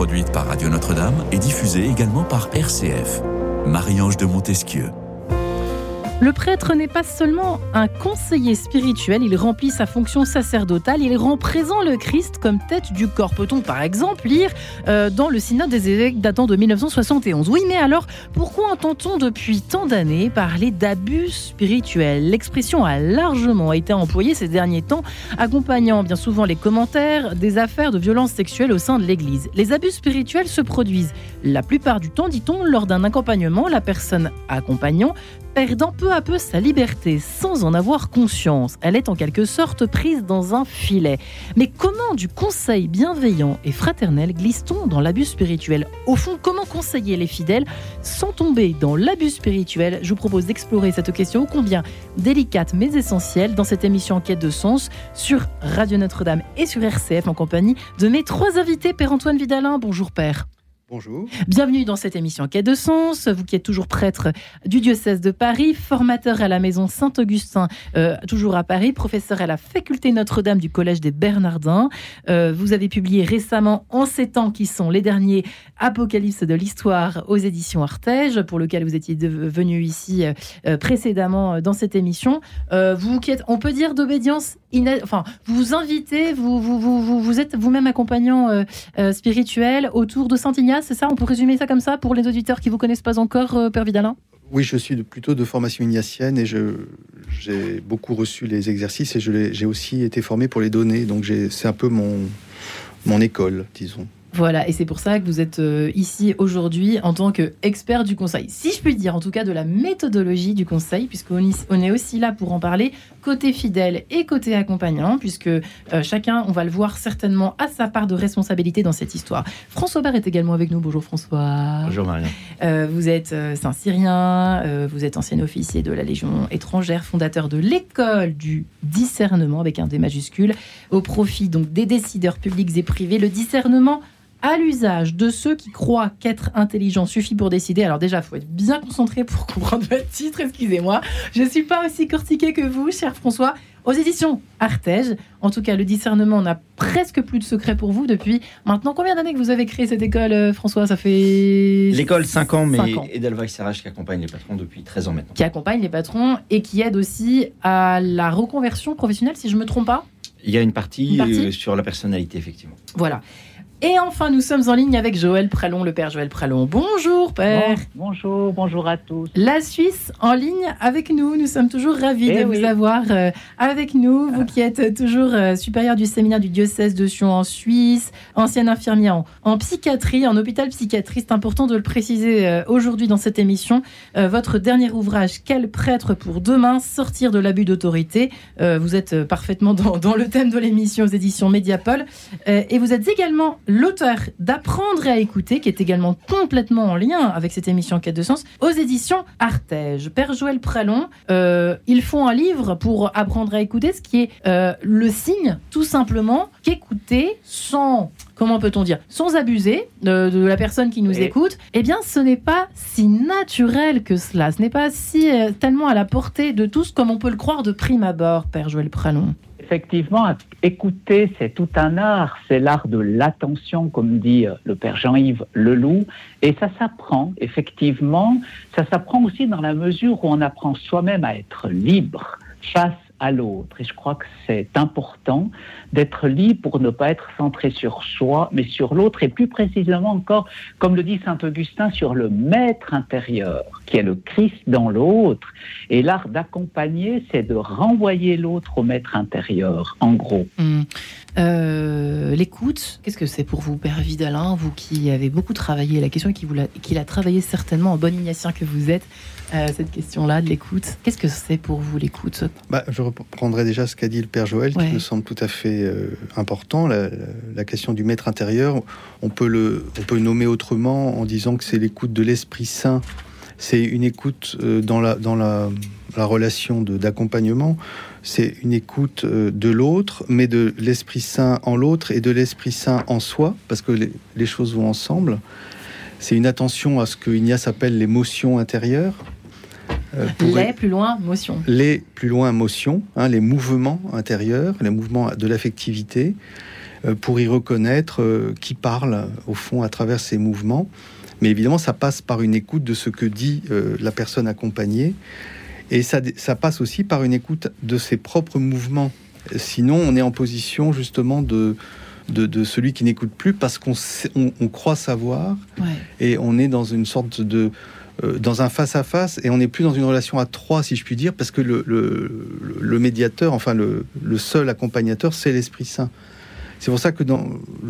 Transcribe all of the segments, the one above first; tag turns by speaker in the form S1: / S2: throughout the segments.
S1: produite par Radio Notre-Dame et diffusée également par RCF. Marie-Ange de Montesquieu.
S2: Le prêtre n'est pas seulement un conseiller spirituel, il remplit sa fonction sacerdotale, il rend présent le Christ comme tête du corps. Peut-on par exemple lire euh, dans le synode des évêques datant de 1971 Oui, mais alors pourquoi entend-on depuis tant d'années parler d'abus spirituels? L'expression a largement été employée ces derniers temps, accompagnant bien souvent les commentaires des affaires de violences sexuelles au sein de l'Église. Les abus spirituels se produisent la plupart du temps, dit-on, lors d'un accompagnement, la personne accompagnant perdant peu à peu sa liberté sans en avoir conscience. Elle est en quelque sorte prise dans un filet. Mais comment du conseil bienveillant et fraternel glisse-t-on dans l'abus spirituel? Au fond, comment conseiller les fidèles sans tomber dans l'abus spirituel? Je vous propose d'explorer cette question combien délicate mais essentielle dans cette émission Enquête de sens sur Radio Notre-Dame et sur RCF en compagnie de mes trois invités. Père Antoine Vidalin, bonjour Père.
S3: Bonjour.
S2: Bienvenue dans cette émission Quai de Sens. Vous qui êtes toujours prêtre du diocèse de Paris, formateur à la maison Saint-Augustin, euh, toujours à Paris, professeur à la faculté Notre-Dame du Collège des Bernardins. Euh, vous avez publié récemment En ces temps qui sont les derniers apocalypses de l'histoire aux éditions Artege, pour lequel vous étiez venu ici euh, précédemment dans cette émission. vous qui êtes, on peut dire d'obédience enfin, vous invitez, vous, vous êtes vous-même accompagnant spirituel autour de Saint-Ignace c'est ça On peut résumer ça comme ça pour les auditeurs qui ne vous connaissent pas encore, euh, Père Vidalin?
S3: Oui, je suis plutôt de formation ignatienne et j'ai beaucoup reçu les exercices et j'ai aussi été formé pour les donner. Donc c'est un peu mon, mon école, disons.
S2: Voilà, et c'est pour ça que vous êtes euh, ici aujourd'hui en tant qu'expert du conseil. Si je puis dire, en tout cas, de la méthodologie du conseil, puisqu'on on est aussi là pour en parler, côté fidèle et côté accompagnant, puisque euh, chacun, on va le voir certainement, a sa part de responsabilité dans cette histoire. François Barre est également avec nous. Bonjour François.
S4: Bonjour Maria.
S2: Euh, vous êtes Saint-Cyrien, vous êtes ancien officier de la Légion étrangère, fondateur de l'école du discernement, avec un D majuscule, au profit donc des décideurs publics et privés. Le discernement à l'usage de ceux qui croient qu'être intelligent suffit pour décider. Alors déjà, il faut être bien concentré pour comprendre votre titre, excusez-moi. Je ne suis pas aussi cortiqué que vous, cher François. Aux éditions Artege, en tout cas, le discernement n'a presque plus de secret pour vous depuis maintenant. Combien d'années que vous avez créé cette école, euh, François? Ça fait.
S4: L'école, 5 ans, mais Edelweiss RH qui accompagne les patrons depuis 13 ans maintenant.
S2: Qui accompagne les patrons et qui aide aussi à la reconversion professionnelle, si je ne me trompe pas?
S4: Il y a une partie, une partie euh, sur la personnalité, effectivement.
S2: Voilà. Et enfin, nous sommes en ligne avec Joël Pralon, le père Joël Pralon. Bonjour, père.
S5: bonjour, bonjour à tous.
S2: La Suisse en ligne avec nous. Nous sommes toujours ravis eh de vous avoir euh, avec nous. Vous qui êtes toujours euh, supérieur du séminaire du diocèse de Sion en Suisse, ancienne infirmière en, psychiatrie, en hôpital psychiatrie. C'est important de le préciser euh, aujourd'hui dans cette émission. votre dernier ouvrage, Quel prêtre pour demain? Sortir de l'abus d'autorité. vous êtes parfaitement dans, dans, le thème de l'émission aux éditions Mediapol. et vous êtes également l'auteur d'Apprendre à écouter, qui est également complètement en lien avec cette émission Quête de sens, aux éditions Artege. Père Joël Pralon, euh, ils font un livre pour apprendre à écouter, ce qui est euh, le signe, tout simplement, qu'écouter sans comment peut-on dire, sans abuser de, la personne qui nous écoute, eh bien, ce n'est pas si naturel que cela. Ce n'est pas si euh, tellement à la portée de tous comme on peut le croire de prime abord, Père Joël Pralon
S5: effectivement, écouter, c'est tout un art. C'est l'art de l'attention, comme dit euh, le père Jean-Yves Leloup. Et ça s'apprend, effectivement. Ça s'apprend aussi dans la mesure où on apprend soi-même à être libre face à l'autre. Et je crois que c'est important d'être libre pour ne pas être centré sur soi, mais sur l'autre, et plus précisément encore, comme le dit Saint Augustin, sur le maître intérieur, qui est le Christ dans l'autre. Et l'art d'accompagner, c'est de renvoyer l'autre au maître intérieur, en gros.
S2: Mmh. Euh, l'écoute, qu'est-ce que c'est pour vous, Père Vidalin, vous qui avez beaucoup travaillé la question et qui, vous l'a, qui l'a travaillé certainement en bon ignatien que vous êtes, euh, cette question-là de l'écoute. Qu'est-ce que c'est pour vous l'écoute?
S3: Bah, Je reprendrai déjà ce qu'a dit le Père Joël, qui me semble tout à fait euh, important. La, question du maître intérieur, on peut, le, on peut le nommer autrement en disant que c'est l'écoute de l'Esprit Saint. C'est une écoute dans la, dans la, la relation d'accompagnement c'est une écoute euh, de l'autre, mais de l'Esprit Saint en l'autre et de l'Esprit Saint en soi, parce que les, choses vont ensemble. C'est une attention à ce que Ignace appelle l'émotion intérieure.
S2: Euh, les plus loin, motion.
S3: Les plus loin, motion, hein, les mouvements intérieurs, les mouvements de l'affectivité. pour y reconnaître qui parle, au fond, à travers ces mouvements. Mais évidemment, ça passe par une écoute de ce que dit la personne accompagnée. Et ça, ça passe aussi par une écoute de ses propres mouvements. Sinon, on est en position justement de, de, celui qui n'écoute plus parce qu'on on, croit savoir et on est dans une sorte de euh, dans un face à face et on n'est plus dans une relation à trois si je puis dire parce que le, médiateur enfin le, seul accompagnateur c'est l'Esprit Saint c'est pour ça que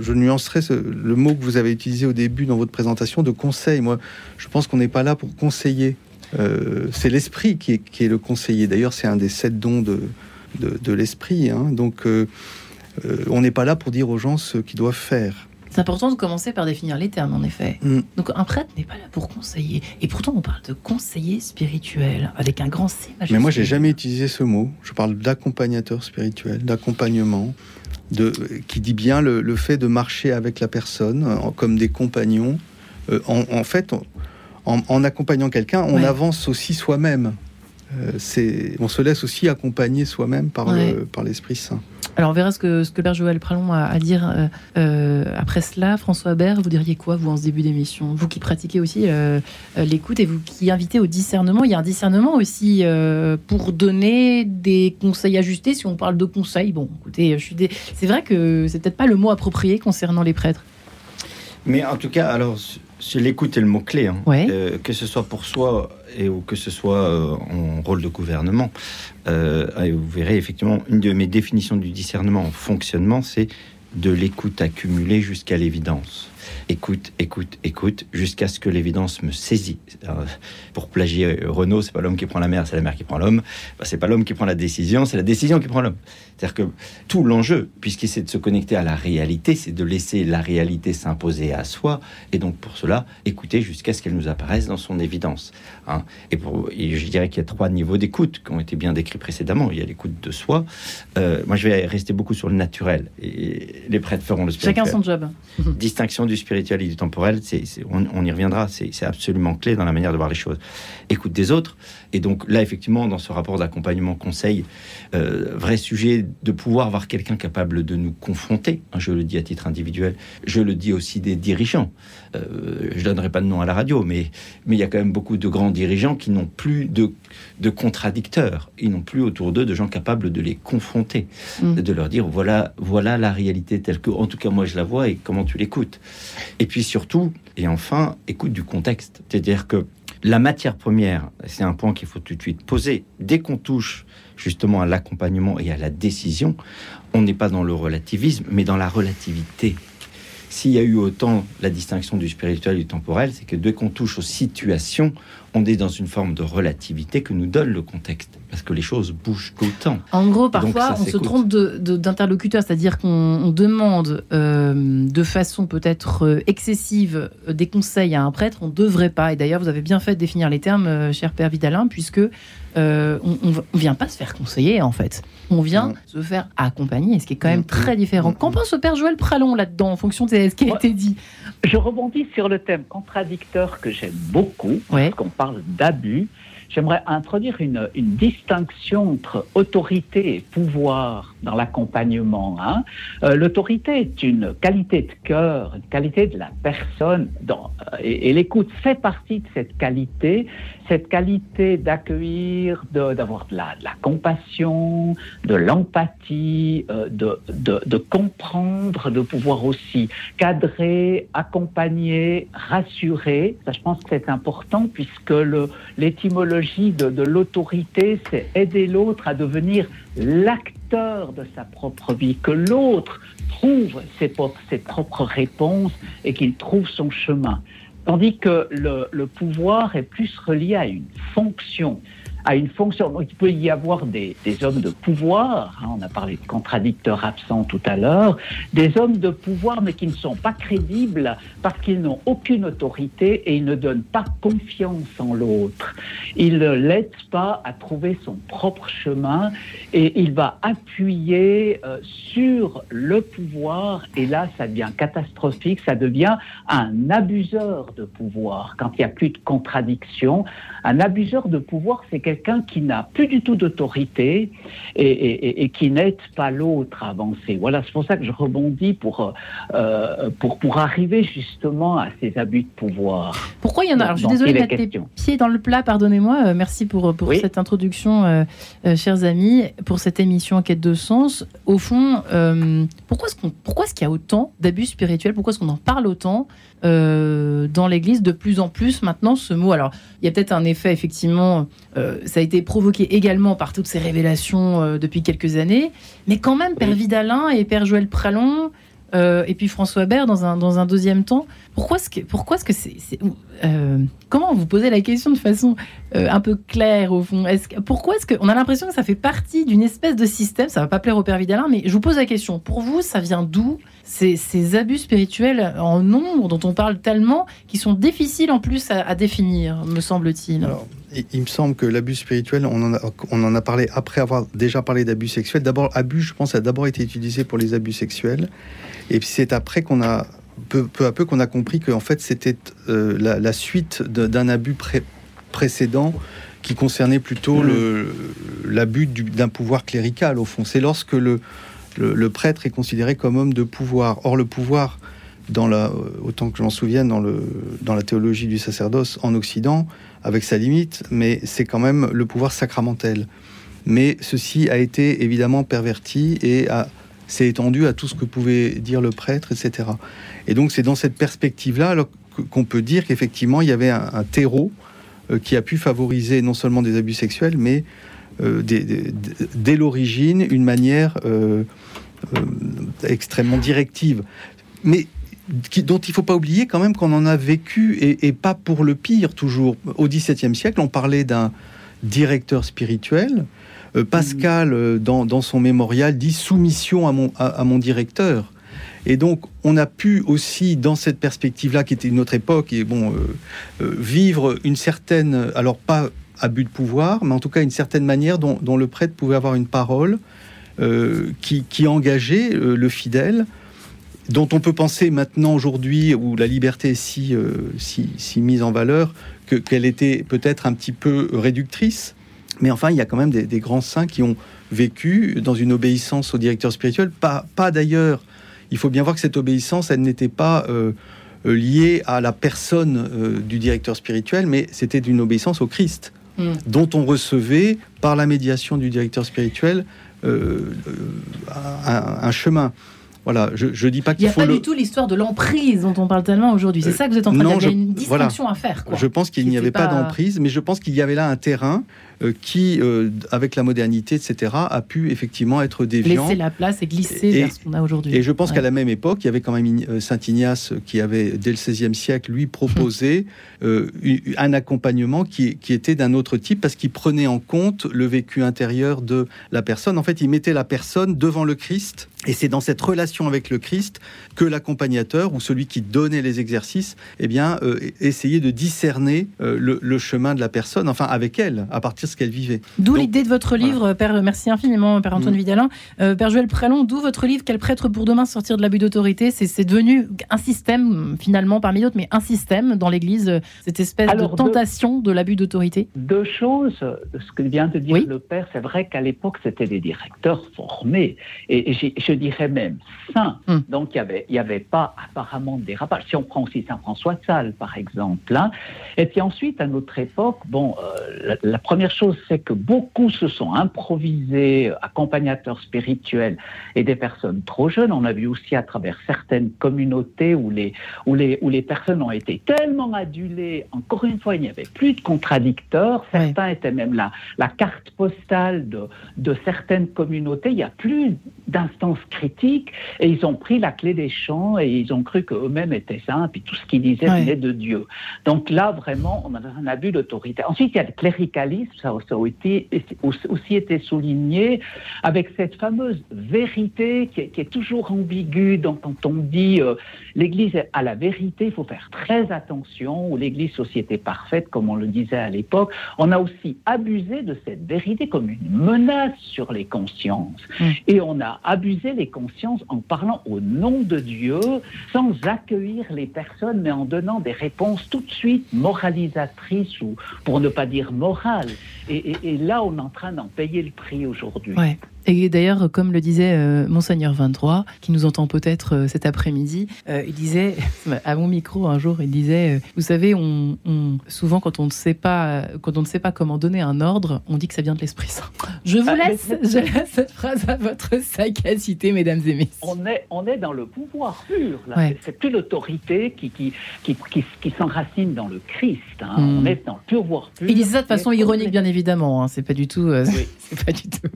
S3: je nuancerai le mot que vous avez utilisé au début dans votre présentation de conseil. Moi, je pense qu'on n'est pas là pour conseiller. Euh, c'est l'esprit qui est, le conseiller. D'ailleurs, c'est un des sept dons de, l'esprit. Hein. Donc, euh, euh, on n'est pas là pour dire aux gens ce qu'ils doivent faire.
S2: C'est important de commencer par définir les termes, en effet. Mm. Donc un prêtre n'est pas là pour conseiller. Et pourtant, on parle de conseiller spirituel, avec un grand C.
S3: Mais moi, j'ai jamais utilisé ce mot. Je parle d'accompagnateur spirituel, d'accompagnement, de, qui dit bien le, fait de marcher avec la personne comme des compagnons. Euh, en, fait, en, accompagnant quelqu'un, on avance aussi soi-même. Euh, on se laisse aussi accompagner soi-même par, par l'Esprit Saint.
S2: Alors on verra ce que, ce que Père Joël Pralon a à dire euh, euh, après cela. François Bert, vous diriez quoi, vous, en ce début d'émission? Vous qui pratiquez aussi l'écoute et vous qui invitez au discernement, il y a un discernement aussi pour donner des conseils ajustés. Si on parle de conseils, bon, écoutez, je suis c'est vrai que c'est peut-être pas le mot approprié concernant les prêtres.
S4: Mais en tout cas, alors, l'écoute est le mot-clé, hein. euh, que ce soit pour soi et ou que ce soit euh, en rôle de gouvernement. Euh, vous verrez effectivement, une de mes définitions du discernement en fonctionnement, c'est de l'écoute accumulée jusqu'à l'évidence écoute, écoute, écoute, jusqu'à ce que l'évidence me saisit. pour plagier Renault, c'est pas l'homme qui prend la mer, c'est la mer qui prend l'homme. Bah, c'est pas l'homme qui prend la décision, c'est la décision qui prend l'homme. C'est-à-dire que tout l'enjeu, puisqu'il c'est de se connecter à la réalité, c'est de laisser la réalité s'imposer à soi, et donc pour cela, écouter jusqu'à ce qu'elle nous apparaisse dans son évidence. Hein. Et, pour, je dirais qu'il y a trois niveaux d'écoute qui ont été bien décrits précédemment. Il y a l'écoute de soi. Euh, moi, je vais rester beaucoup sur le naturel, et les prêtres feront le spirituel.
S2: Chacun son job.
S4: Distinction du spirituel et du temporel, c'est, on, y reviendra, c'est absolument clé dans la manière de voir les choses. Écoute des autres, et donc là, effectivement, dans ce rapport d'accompagnement-conseil, euh, vrai sujet de pouvoir voir quelqu'un capable de nous confronter, hein, je le dis à titre individuel, je le dis aussi des dirigeants. Euh, je donnerai pas de nom à la radio, mais mais il y a quand même beaucoup de grands dirigeants qui n'ont plus de, de contradicteurs, ils n'ont plus autour d'eux de gens capables de les confronter, mm. de leur dire voilà voilà la réalité telle que, en tout cas moi je la vois et comment tu l'écoutes. Et puis surtout, et enfin, écoute du contexte, c'est-à-dire que la matière première, c'est un point qu'il faut tout de suite poser. Dès qu'on touche justement à l'accompagnement et à la décision, on n'est pas dans le relativisme, mais dans la relativité. S'il y a eu autant la distinction du spirituel et du temporel, c'est que dès qu'on touche aux situations, on est dans une forme de relativité que nous donne le contexte, parce que les choses bougent tout le temps.
S2: En gros, parfois, on se trompe d'interlocuteur, c'est-à-dire qu'on demande euh, de façon peut-être euh, excessive euh, des conseils à un prêtre, on ne devrait pas. Et d'ailleurs, vous avez bien fait de définir les termes, cher Père Vidalin, puisque on ne vient pas se faire conseiller, en fait. On vient se faire accompagner, ce qui est quand même très différent. Qu'en pense le Père Joël Pralon là-dedans, en fonction de ce qui a été dit?
S5: Je rebondis sur le thème contradicteur que j'aime beaucoup, ouais. qu'on parle d'abus, j'aimerais introduire une, distinction entre autorité et pouvoir dans l'accompagnement. Hein. Euh, l'autorité est une qualité de cœur, une qualité de la personne, euh, et, l'écoute fait partie de cette qualité, cette qualité d'accueillir, d'avoir de, la, compassion, de l'empathie, euh, de, de, comprendre, de pouvoir aussi cadrer, accompagner, rassurer. Ça, je pense que c'est important puisque l'étymologie de l'autorité, c'est aider l'autre à devenir l'acteur de sa propre vie, que l'autre trouve ses, propres réponses et qu'il trouve son chemin. Tandis que le pouvoir est plus relié à une fonction à une fonction. il peut y avoir des, hommes de pouvoir, hein, on a parlé de contradicteurs absents tout à l'heure, des hommes de pouvoir mais qui ne sont pas crédibles parce qu'ils n'ont aucune autorité et ils ne donnent pas confiance en l'autre. Ils ne l'aident pas à trouver son propre chemin et il va appuyer euh, sur le pouvoir et là ça devient catastrophique, ça devient un abuseur de pouvoir quand il n'y a plus de contradiction. Un abuseur de pouvoir, c'est quelqu'un qui n'a plus du tout d'autorité et, qui n'aide pas l'autre à avancer. Voilà, c'est pour ça que je rebondis pour, euh, pour, pour arriver justement à ces abus de pouvoir.
S2: Pourquoi il y en a? Alors, je suis désolée de mettre les pieds dans le plat, pardonnez-moi. Euh, merci pour, pour cette introduction, euh, chers amis, pour cette émission en quête de sens. Au fond, pourquoi est-ce qu'on, pourquoi est-ce qu'il y a autant d'abus spirituels? Pourquoi est-ce qu'on en parle autant? Euh, dans l'Église de plus en plus maintenant ce mot. Alors, il y a peut-être un effet, effectivement, euh, ça a été provoqué également par toutes ces révélations euh, depuis quelques années, mais quand même, Père Vidalin et Père Joël Pralon, et puis François Bert dans un, dans un deuxième temps, pourquoi est-ce que pourquoi est-ce que c'est comment vous posez la question de façon un peu claire au fond? Est-ce pourquoi est-ce qu'on a l'impression que ça fait partie d'une espèce de système ça va pas plaire au père Vidalin mais je vous pose la question pour vous ça vient d'où ces, abus spirituels en nombre dont on parle tellement, qui sont difficiles en plus à, définir, me semble-t-il?
S3: Il me semble que l'abus spirituel, on en, a, on en a parlé après avoir déjà parlé d'abus sexuels. D'abord, abus, je pense, a d'abord été utilisé pour les abus sexuels. Et puis c'est après qu'on a, peu, à peu, qu'on a compris que en fait, c'était euh, la, suite d'un abus précédent qui concernait plutôt mmh. l'abus d'un pouvoir clérical, au fond. C'est lorsque le, le, prêtre est considéré comme homme de pouvoir. Or, le pouvoir, dans la, autant que je m'en souvienne, dans, le, dans la théologie du sacerdoce en Occident, avec sa limite, mais c'est quand même le pouvoir sacramentel. Mais ceci a été évidemment perverti et s'est étendu à tout ce que pouvait dire le prêtre, etc. Et donc c'est dans cette perspective-là qu'on peut dire qu'effectivement il y avait un, terreau euh, qui a pu favoriser non seulement des abus sexuels, mais euh, dès l'origine une manière euh, extrêmement directive. Mais dont il ne faut pas oublier quand même qu'on en a vécu, et, pas pour le pire toujours. Au XVIIe siècle, on parlait d'un directeur spirituel. Pascal, dans, son mémorial, dit soumission à mon, directeur. Et donc, on a pu aussi, dans cette perspective-là, qui était une autre époque, et bon, vivre une certaine, alors pas abus de pouvoir, mais en tout cas une certaine manière dont, le prêtre pouvait avoir une parole euh, qui, engageait euh, le fidèle, dont on peut penser maintenant aujourd'hui, où la liberté est euh, si, mise en valeur, qu'elle était peut-être un petit peu réductrice. Mais enfin, il y a quand même des, grands saints qui ont vécu dans une obéissance au directeur spirituel. Pas, pas d'ailleurs, il faut bien voir que cette obéissance, elle n'était pas liée à la personne du directeur spirituel, mais c'était d'une obéissance au Christ. Mm. dont on recevait, par la médiation du directeur spirituel, euh, un, chemin. Voilà, je, je dis pas qu'il.
S2: Il n'y a pas du tout l'histoire de l'emprise dont on parle tellement aujourd'hui. C'est ça que vous êtes en train de dire. Il y a une distinction à faire.
S3: Je pense qu'il n'y avait pas, d'emprise, mais je pense qu'il y avait là un terrain euh, qui, euh, avec la modernité, etc., a pu effectivement être déviant.
S2: Laisser la place et glisser vers ce qu'on a aujourd'hui.
S3: Et je pense qu'à la même époque, il y avait quand même euh, Saint Ignace qui avait, dès le XVIe siècle, lui proposé un accompagnement qui, qui était d'un autre type parce qu'il prenait en compte le vécu intérieur de la personne. En fait, il mettait la personne devant le Christ. Et c'est dans cette relation avec le Christ que l'accompagnateur ou celui qui donnait les exercices, eh bien, essayait de discerner le, le, chemin de la personne, enfin avec elle, à partir ce qu'elle vivait.
S2: D'où l'idée de votre livre, Père, merci infiniment, Père Antoine mm. Vidalin. Euh, Père Joël Prélon, d'où votre livre Quel prêtre pour demain sortir de l'abus d'autorité? C'est devenu un système, finalement, parmi d'autres, mais un système dans l'Église, cette espèce de tentation de, l'abus d'autorité
S5: Deux choses. Ce que vient de dire le Père, c'est vrai qu'à l'époque, c'était des directeurs formés, et, je dirais même saints. Mm. Donc, il n'y avait, y avait pas apparemment de dérapage. Si on prend aussi Saint-François de Sales, par exemple. Hein. Et puis ensuite, à notre époque, bon, euh, la première chose c'est que beaucoup se sont improvisés accompagnateurs spirituels et des personnes trop jeunes. On a vu aussi à travers certaines communautés où les, où les, où les personnes ont été tellement adulées. Encore une fois, il n'y avait plus de contradicteurs. Certains étaient même la, la carte postale de, de certaines communautés. Il n'y a plus d'instances critiques et ils ont pris la clé des champs et ils ont cru qu'eux-mêmes étaient saints et tout ce qu'ils disaient venait de Dieu. Donc là, vraiment, on a un abus d'autorité. Ensuite, il y a le cléricalisme, ça, a aussi été souligné avec cette fameuse vérité qui est, toujours ambiguë. Quand on dit euh, l'Église a la vérité, il faut faire très attention, ou l'Église société parfaite, comme on le disait à l'époque, on a aussi abusé de cette vérité comme une menace sur les consciences. Mm. Et on a abusé les consciences en parlant au nom de Dieu, sans accueillir les personnes, mais en donnant des réponses tout de suite moralisatrices ou, pour ne pas dire morales. Et, là, on est en train d'en payer le prix aujourd'hui.
S2: Et d'ailleurs, comme le disait euh, Monseigneur 23, qui nous entend peut-être euh, cet après-midi, euh, il disait, à mon micro un jour, il disait, vous savez, on, souvent quand on ne sait pas, quand on ne sait pas comment donner un ordre, on dit que ça vient de l'Esprit Saint. Je vous ah, laisse, je laisse cette phrase à votre sagacité, mesdames et messieurs.
S5: On est, on est dans le pouvoir pur. C'est plus l'autorité qui, qui, qui, qui, s'enracine dans le Christ. Hein. Hmm. On est dans le pouvoir pur.
S2: Il disait ça de façon ironique, bien évidemment. Hein. C'est pas du tout, c'est pas du tout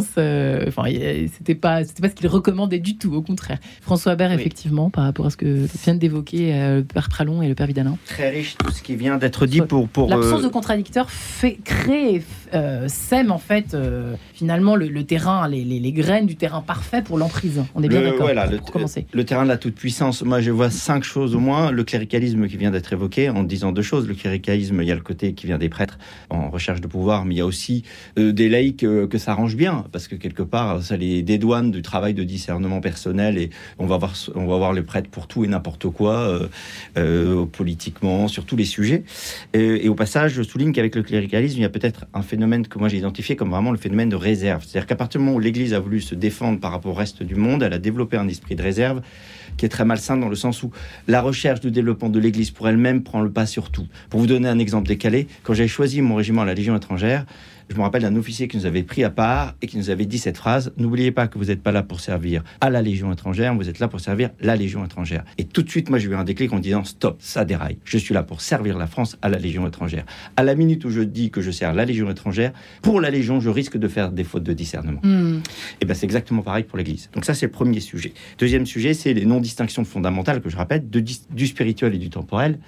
S2: sens. Euh, enfin, c'était pas, c'était pas ce qu'il recommandait du tout, au contraire. François Habert, effectivement, par rapport à ce que vient d'évoquer euh, le père Pralon et le père Vidalin.
S4: Très riche tout ce qui vient d'être dit pour. pour
S2: L'absence euh, de contradicteurs fait, crée, sème en fait finalement le, terrain, les, les, graines du terrain parfait pour l'emprise. On est bien d'accord.
S4: Voilà, le, commencer. le terrain de la toute puissance. Moi, je vois cinq choses au moins. Le cléricalisme qui vient d'être évoqué en disant deux choses. Le cléricalisme, il y a le côté qui vient des prêtres en recherche de pouvoir, mais il y a aussi des laïcs que ça arrange bien parce que quelque part, ça les dédouane du travail de discernement personnel et on va voir, on va voir les prêtres pour tout et n'importe quoi, euh, euh, politiquement, sur tous les sujets. Et, au passage, je souligne qu'avec le cléricalisme, il y a peut-être un phénomène que moi j'ai identifié comme vraiment le phénomène de réserve. C'est-à-dire qu'à partir du moment où l'Église a voulu se défendre par rapport au reste du monde, elle a développé un esprit de réserve qui est très malsain dans le sens où la recherche du développement de l'Église pour elle-même prend le pas sur tout. Pour vous donner un exemple décalé, quand j'ai choisi mon régiment à la Légion étrangère, je me rappelle d'un officier qui nous avait pris à part et qui nous avait dit cette phrase N'oubliez pas que vous n'êtes pas là pour servir à la Légion étrangère, vous êtes là pour servir la Légion étrangère. Et tout de suite, moi, j'ai eu un déclic en disant Stop, ça déraille. Je suis là pour servir la France à la Légion étrangère. À la minute où je dis que je sers la Légion étrangère, pour la Légion, je risque de faire des fautes de discernement. Hmm. Et bien, c'est exactement pareil pour l'Église. Donc, ça, c'est le premier sujet. Deuxième sujet, c'est les non-distinctions fondamentales que je rappelle de, du spirituel et du temporel.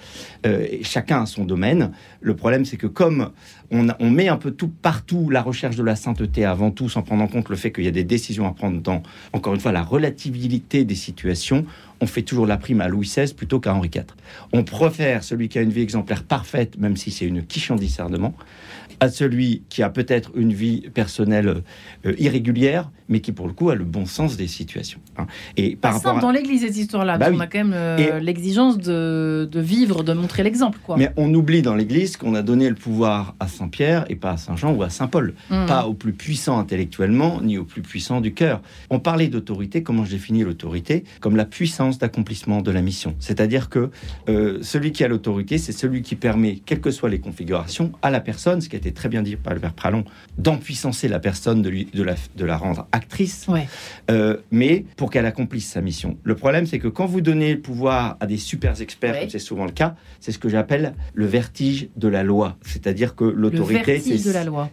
S4: Euh, chacun a son domaine. Le problème, c'est que comme on, met un peu tout partout la recherche de la sainteté avant tout, sans prendre en compte le fait qu'il y a des décisions à prendre dans, encore une fois, la relativité des situations. On fait toujours la prime à Louis XVI plutôt qu'à Henri IV. On préfère celui qui a une vie exemplaire parfaite, même si c'est une quiche en discernement, à celui qui a peut-être une vie personnelle euh, irrégulière, mais qui pour le coup a le bon sens des situations. Hein.
S2: Et par rapport dans l'Église cette histoire-là, bah on a quand même euh, l'exigence de, vivre, de montrer l'exemple.
S4: Mais on oublie dans l'Église qu'on a donné le pouvoir à Saint Pierre et pas à Saint Jean ou à Saint Paul, hmm. pas au plus puissant intellectuellement ni au plus puissant du cœur. On parlait d'autorité. Comment je définis l'autorité? Comme la puissance d'accomplissement de la mission. C'est-à-dire que euh, celui qui a l'autorité, c'est celui qui permet, quelles que soient les configurations, à la personne, ce qui a été très bien dit par le père Pralon, d'empuissancer la personne, de, lui, de, la, de la rendre actrice, euh, mais pour qu'elle accomplisse sa mission. Le problème, c'est que quand vous donnez le pouvoir à des super experts, comme c'est souvent le cas, c'est ce que j'appelle le vertige de la loi. C'est-à-dire que l'autorité,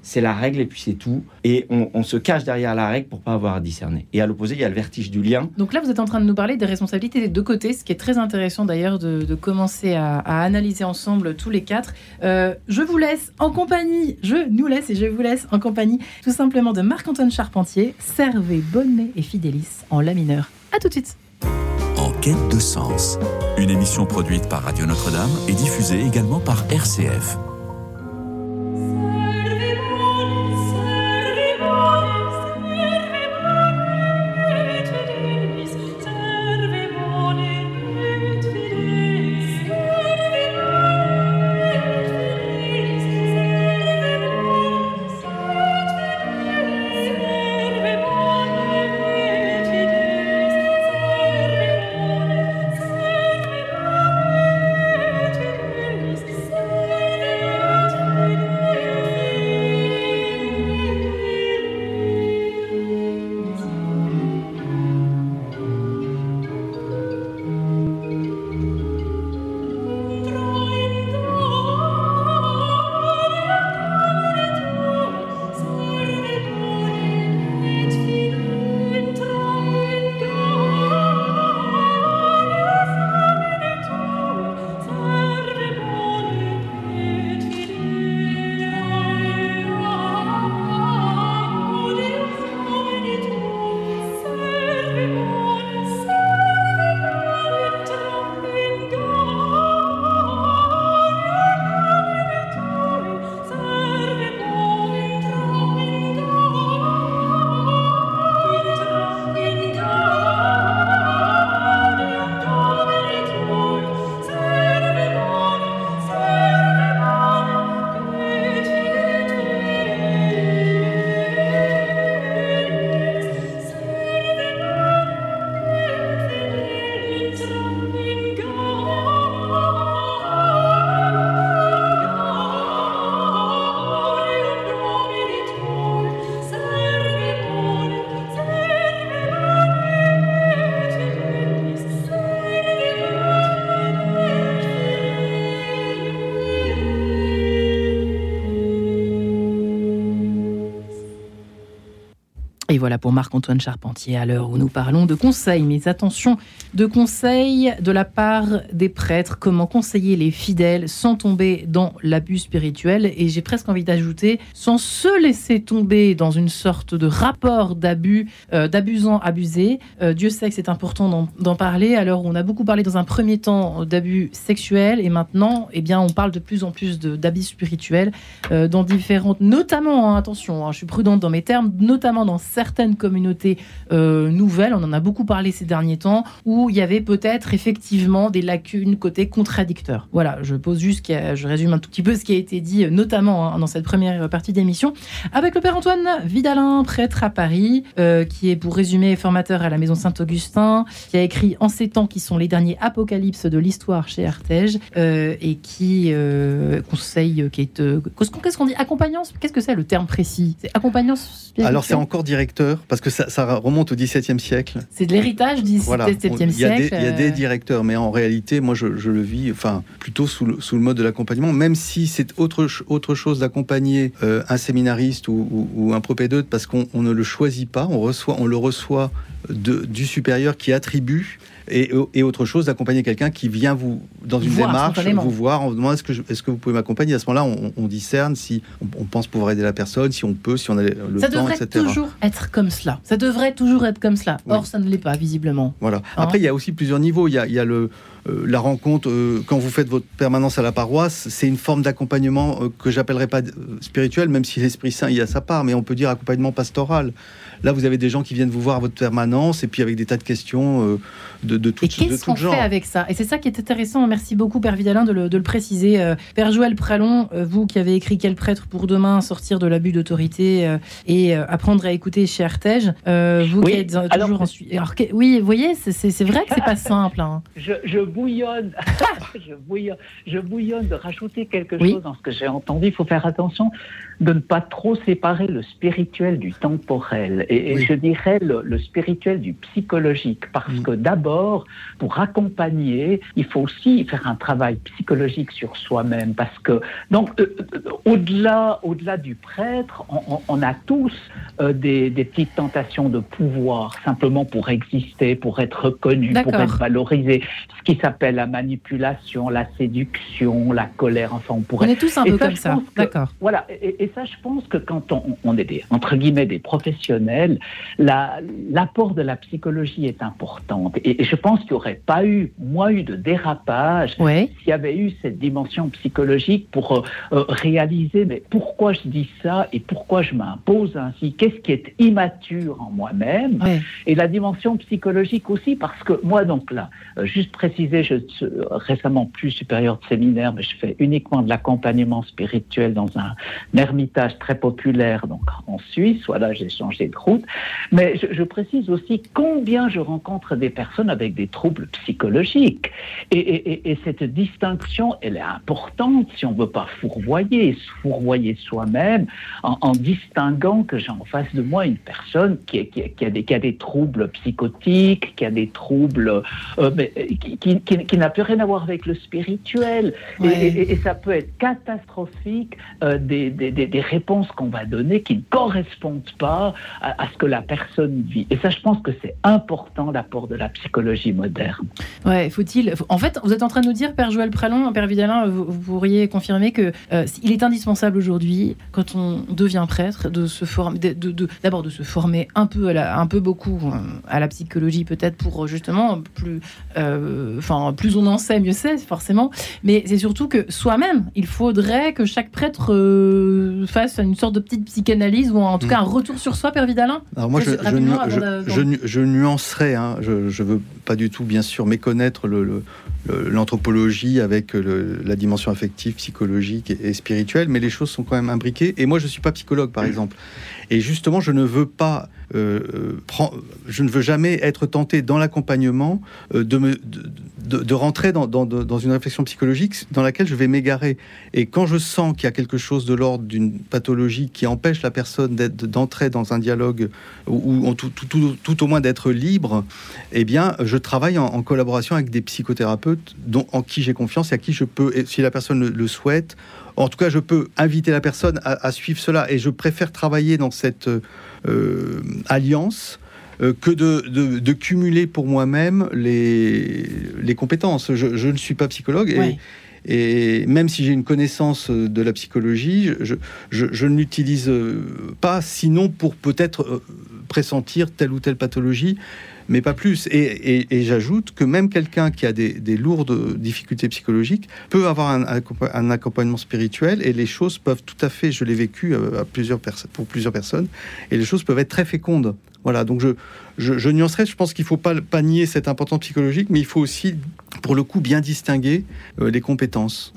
S4: c'est la, la règle et puis c'est tout. Et on, se cache derrière la règle pour pas avoir à discerner. Et à l'opposé, il y a le vertige du lien.
S2: Donc là, vous êtes en train de nous parler des responsabilités des deux côtés, ce qui est très intéressant d'ailleurs de, commencer à, analyser ensemble tous les quatre. Euh, je vous laisse en compagnie, je nous laisse et je vous laisse en compagnie tout simplement de Marc-Antoine Charpentier, Servez Bonnet et Fidélis en la mineur. A tout de suite.
S1: En quête de sens, une émission produite par Radio Notre-Dame et diffusée également par RCF.
S2: Voilà pour Marc-Antoine Charpentier à l'heure où nous parlons de conseils. Mais attention, de conseils de la part des prêtres, comment conseiller les fidèles sans tomber dans l'abus spirituel et j'ai presque envie d'ajouter sans se laisser tomber dans une sorte de rapport d'abus, euh, d'abusant abusé. Euh, Dieu sait que c'est important d'en parler. Alors on a beaucoup parlé dans un premier temps d'abus sexuels et maintenant, eh bien, on parle de plus en plus d'abus spirituels euh, dans différentes, notamment, hein, attention, hein, je suis prudente dans mes termes, notamment dans certaines communautés nouvelles. On en a beaucoup parlé ces derniers temps où il y avait peut-être effectivement des lacunes côté contradicteur. Voilà, je pose juste, je résume un tout petit peu ce qui a été dit, notamment hein, dans cette première partie d'émission, avec le père Antoine Vidalin, prêtre à Paris, euh, qui est pour résumer formateur à la Maison Saint-Augustin, qui a écrit En ces temps qui sont les derniers apocalypses de l'histoire chez Artege, euh, et qui euh, conseille, qui est, qu'est-ce qu'on dit, accompagnant Qu'est-ce que c'est le terme précis? C'est accompagnant
S3: Alors c'est encore directeur, parce que ça, remonte au XVIIe siècle.
S2: C'est de l'héritage du XVIIe siècle.
S3: Il y a des directeurs, mais en réalité, moi je, le vis, enfin plutôt sous le, sous le mode de l'accompagnement, même si c'est autre, autre chose d'accompagner un séminariste ou, un propédeute parce qu'on ne le choisit pas, on, reçoit, on le reçoit de, du supérieur qui attribue et, autre chose, d'accompagner quelqu'un qui vient vous, dans une démarche, vous voir, on demande est-ce que, est que vous pouvez m'accompagner? À ce moment-là, on, discerne si on, pense pouvoir aider la personne, si on peut, si on a le
S2: ça
S3: temps,
S2: etc. Ça devrait toujours être comme cela. Ça devrait toujours être comme cela. Or, ça ne l'est pas, visiblement.
S3: Voilà. Hein? Après, il y a aussi plusieurs niveaux. Il y a, il y a le, euh, la rencontre, euh, quand vous faites votre permanence à la paroisse, c'est une forme d'accompagnement euh, que j'appellerais pas spirituel, même si l'Esprit Saint y a sa part, mais on peut dire accompagnement pastoral. Là, vous avez des gens qui viennent vous voir à votre permanence et puis avec des tas de questions euh, de, de tout,
S2: Et qu'est-ce qu'on fait avec ça? Et c'est ça qui est intéressant. Merci beaucoup, Père Vidalin, de le, préciser. Euh, Père Joël Pralon, euh, vous qui avez écrit Quel prêtre pour demain sortir de l'abus d'autorité et apprendre à écouter chez Artege, vous qui êtes toujours en alors, Oui, vous voyez, c'est vrai que c'est pas simple. Hein.
S5: Je, bouillonne. je, bouillonne. je bouillonne de rajouter quelque chose dans ce que j'ai entendu. Il faut faire attention de ne pas trop séparer le spirituel du temporel et, je dirais le, spirituel du psychologique parce mm. que d'abord pour accompagner. Il faut aussi faire un travail psychologique sur soi-même parce que donc euh, euh, au-delà au-delà du prêtre on, a tous euh, des, petites tentations de pouvoir simplement pour exister pour être reconnu pour être valorisé. Ce qui s'appelle la manipulation la séduction la colère enfin on pourrait
S2: on est tous un peu comme ça. d'accord.
S5: voilà et, ça, je pense que quand on, est des, entre guillemets des professionnels, l'apport de la psychologie est important. Et, je pense qu'il n'y aurait pas eu, moi, eu de dérapage s'il y avait eu cette dimension psychologique pour euh, euh, réaliser mais pourquoi je dis ça et pourquoi je m'impose ainsi, qu'est-ce qui est immature en moi-même? Et la dimension psychologique aussi, parce que moi, donc là, euh, juste préciser, je suis récemment plus supérieur de séminaire, mais je fais uniquement de l'accompagnement spirituel dans un ermite très populaire donc en Suisse. Voilà, j'ai changé de route. Mais je, précise aussi combien je rencontre des personnes avec des troubles psychologiques. Et, cette distinction, elle est importante si on ne veut pas fourvoyer, se fourvoyer soi-même en, distinguant que j'ai en face de moi une personne qui, qui, a, des, qui a des troubles psychotiques, qui a des troubles euh, mais, qui, n'a plus rien à voir avec le spirituel. Et, ça peut être catastrophique euh, des, des, des réponses qu'on va donner qui ne correspondent pas à, ce que la personne vit. Et ça, je pense que c'est important l'apport de la psychologie moderne.
S2: Ouais, faut-il. En fait, vous êtes en train de nous dire, Père Joël Pralon, Père Vidalin, vous, pourriez confirmer que euh, il est indispensable aujourd'hui, quand on devient prêtre, de se former, d'abord de, se former un peu, un peu beaucoup euh, à la psychologie, peut-être pour justement plus, euh, enfin, plus on en sait, mieux c'est forcément. Mais c'est surtout que soi-même, il faudrait que chaque prêtre fasse une sorte de petite psychanalyse ou en tout cas un retour sur soi, Père Vidalin
S3: Alors moi, je, je, nuancerai, hein. je veux pas du tout, bien sûr, méconnaître l'anthropologie le, avec la dimension affective, psychologique et, spirituelle, mais les choses sont quand même imbriquées. Et moi, je ne suis pas psychologue, par mm. exemple. Et justement, je ne veux pas, euh, euh, je ne veux jamais être tenté dans l'accompagnement euh, de, rentrer dans, une réflexion psychologique dans laquelle je vais m'égarer. Et quand je sens qu'il y a quelque chose de l'ordre d'une pathologie qui empêche la personne d'entrer dans un dialogue ou, tout, au moins d'être libre, eh bien, je travaille en, collaboration avec des psychothérapeutes en qui j'ai confiance et à qui je peux, si la personne le souhaite, en tout cas, je peux inviter la personne à, suivre cela et je préfère travailler dans cette, alliance que de, cumuler pour moi-même les, les compétences. Je, ne suis pas psychologue et, et même si j'ai une connaissance de la psychologie, je, je, ne l'utilise pas sinon pour peut-être pressentir telle ou telle pathologie mais pas plus. Et, j'ajoute que même quelqu'un qui a des, lourdes difficultés psychologiques peut avoir un, accompagnement spirituel et les choses peuvent tout à fait, je l'ai vécu euh, à plusieurs pour plusieurs personnes, et les choses peuvent être très fécondes. Voilà, donc je, je, je nuancerais, je pense qu'il ne faut pas, pas nier cette importance psychologique, mais il faut aussi, pour le coup, bien distinguer euh, les compétences.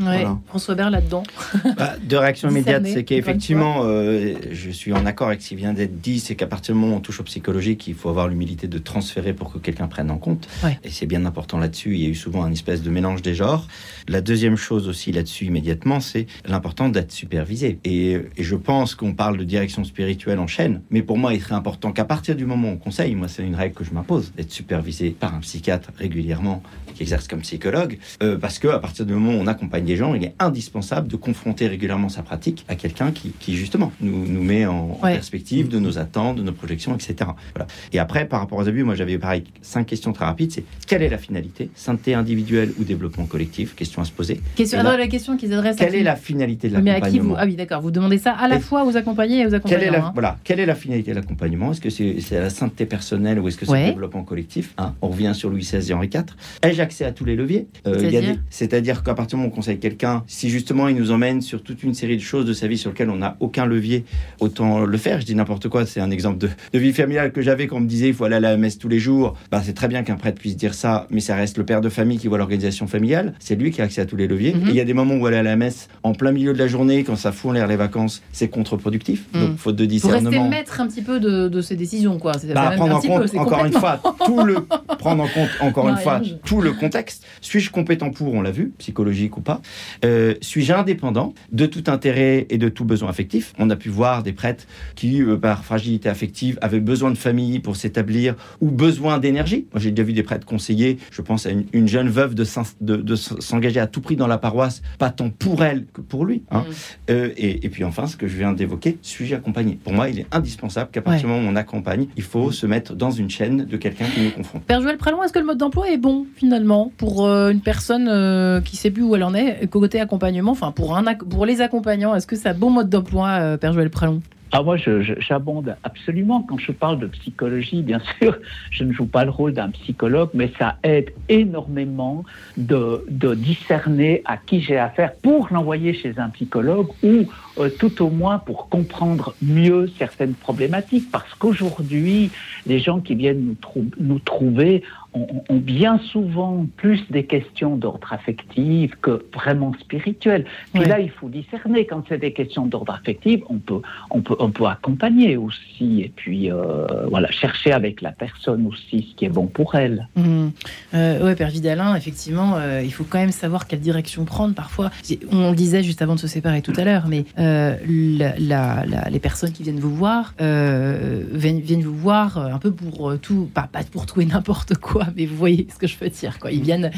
S2: François Bert là-dedans.
S4: Bah, de réaction immédiate, c'est qu'effectivement, euh, je suis en accord avec ce qui vient d'être dit, c'est qu'à partir du moment où on touche au psychologique, il faut avoir l'humilité de transférer pour que quelqu'un prenne en compte. Et c'est bien important là-dessus, il y a eu souvent un espèce de mélange des genres. La deuxième chose aussi là-dessus immédiatement, c'est l'important d'être supervisé. Et, et je pense qu'on parle de direction spirituelle en chaîne, mais pour moi, il serait important qu'à partir du moment où on conseille, moi c'est une règle que je m'impose, d'être supervisé par un psychiatre régulièrement qui exerce comme psychologue, euh, parce que à partir du moment où on accompagne des gens, il est indispensable de confronter régulièrement sa pratique à quelqu'un qui, qui, justement nous, nous met en, perspective de nos attentes, de nos projections, etc. Voilà. Et après, par rapport aux abus, moi j'avais pareil cinq questions très rapides. C'est quelle est la finalité? Sainteté individuelle ou développement collectif? Question à se poser.
S2: Question, la question qu'ils adressent.
S4: Quelle est la finalité de l'accompagnement?
S2: Ah oui, d'accord. Vous demandez ça à la fois aux accompagnés et aux accompagnants.
S4: Quelle est
S2: la,
S4: hein. Voilà. Quelle est la finalité de l'accompagnement? Est-ce que c'est la sainteté personnelle ou est-ce que c'est le développement collectif hein On revient sur Louis XVI et Henri IV. Ai-je accès à tout les leviers. Euh, c'est-à-dire qu'à partir du moment où on conseille quelqu'un, si justement il nous emmène sur toute une série de choses de sa vie sur lesquelles on n'a aucun levier, autant le faire. Je dis n'importe quoi, c'est un exemple de, vie familiale que j'avais quand on me disait il faut aller à la messe tous les jours. Bah, c'est très bien qu'un prêtre puisse dire ça, mais ça reste le père de famille qui voit l'organisation familiale. C'est lui qui a accès à tous les leviers. Mhm. il y a des moments où aller à la messe en plein milieu de la journée, quand ça fout en l'air les vacances, c'est contre-productif. Mhm. Donc faute de discernement.
S2: Pour rester maître un petit peu de, ses décisions, quoi.
S4: Bah, prendre en compte, encore une fois, tout le prendre en compte encore une fois tout le contexte. Suis-je compétent pour, on l'a vu, psychologique ou pas euh, Suis-je indépendant de tout intérêt et de tout besoin affectif? On a pu voir des prêtres qui, euh, par fragilité affective, avaient besoin de famille pour s'établir ou besoin d'énergie. Moi, j'ai déjà vu des prêtres conseiller, je pense à une, jeune veuve de, s'engager à tout prix dans la paroisse, pas tant pour elle que pour lui. Hein. Mm. Euh, et, puis enfin, ce que je viens d'évoquer, suis-je accompagné? Pour moi, il est indispensable qu'à partir du moment où on accompagne, il faut se mettre dans une chaîne de quelqu'un qui nous confronte.
S2: Père Joël Pralon, est-ce que le mode d'emploi est bon finalement pour une personne euh, qui sait plus où elle en est, côté accompagnement, enfin pour, pour les accompagnants, est-ce que c'est un bon mode d'emploi, euh, Père Joël Pralon?
S5: Ah, moi, j'abonde absolument. Quand je parle de psychologie, bien sûr, je ne joue pas le rôle d'un psychologue, mais ça aide énormément de, de discerner à qui j'ai affaire pour l'envoyer chez un psychologue ou euh, tout au moins pour comprendre mieux certaines problématiques. Parce qu'aujourd'hui, les gens qui viennent nous, nous trouver ont, bien souvent plus des questions d'ordre affectif que vraiment spirituel. Puis là, il faut discerner. Quand c'est des questions d'ordre affectif, on peut, on, peut, on peut accompagner aussi et puis euh, voilà, chercher avec la personne aussi ce qui est bon pour elle.
S2: Mmh. Euh, oui, Père Vidalin, effectivement, euh, il faut quand même savoir quelle direction prendre parfois. On le disait juste avant de se séparer tout à l'heure, mais la, les personnes qui viennent vous voir viennent, viennent, vous voir un peu pour tout, pas, pas pour tout et n'importe quoi mais vous voyez ce que je veux dire. Quoi. Ils viennent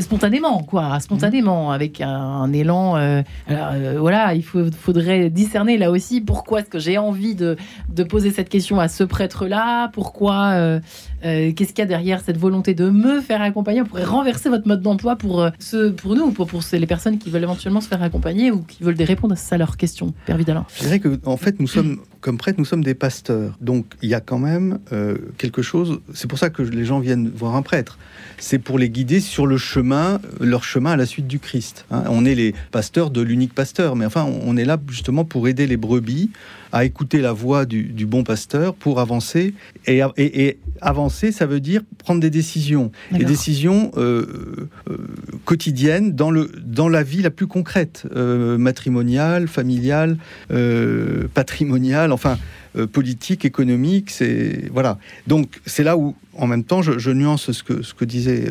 S2: spontanément, quoi, spontanément, avec un, élan. Euh, euh, voilà, il faudrait discerner là aussi pourquoi est-ce que j'ai envie de, poser cette question à ce prêtre-là, pourquoi, euh, qu'est-ce qu'il y a derrière cette volonté de me faire accompagner? On pourrait renverser votre mode d'emploi pour, ce, pour nous, pour, pour les personnes qui veulent éventuellement se faire accompagner ou qui veulent des réponses à leurs questions. Père Vidalin.
S3: Je dirais que, en fait, nous sommes, comme prêtres, nous sommes des pasteurs. Donc, il y a quand même quelque chose. C'est pour ça que les gens viennent voir un prêtre. C'est pour les guider sur le chemin, leur chemin à la suite du Christ. Hein. On est les pasteurs de l'unique pasteur, mais enfin, on est là justement pour aider les brebis à écouter la voix du, bon pasteur pour avancer. Et, et, avancer, ça veut dire prendre des décisions, des décisions euh, euh, quotidiennes dans, le, dans la vie la plus concrète, euh, matrimoniale, familiale, patrimoniale, enfin politique, économique. C'est voilà. Donc c'est là où en même temps, je, nuance ce que, ce que disait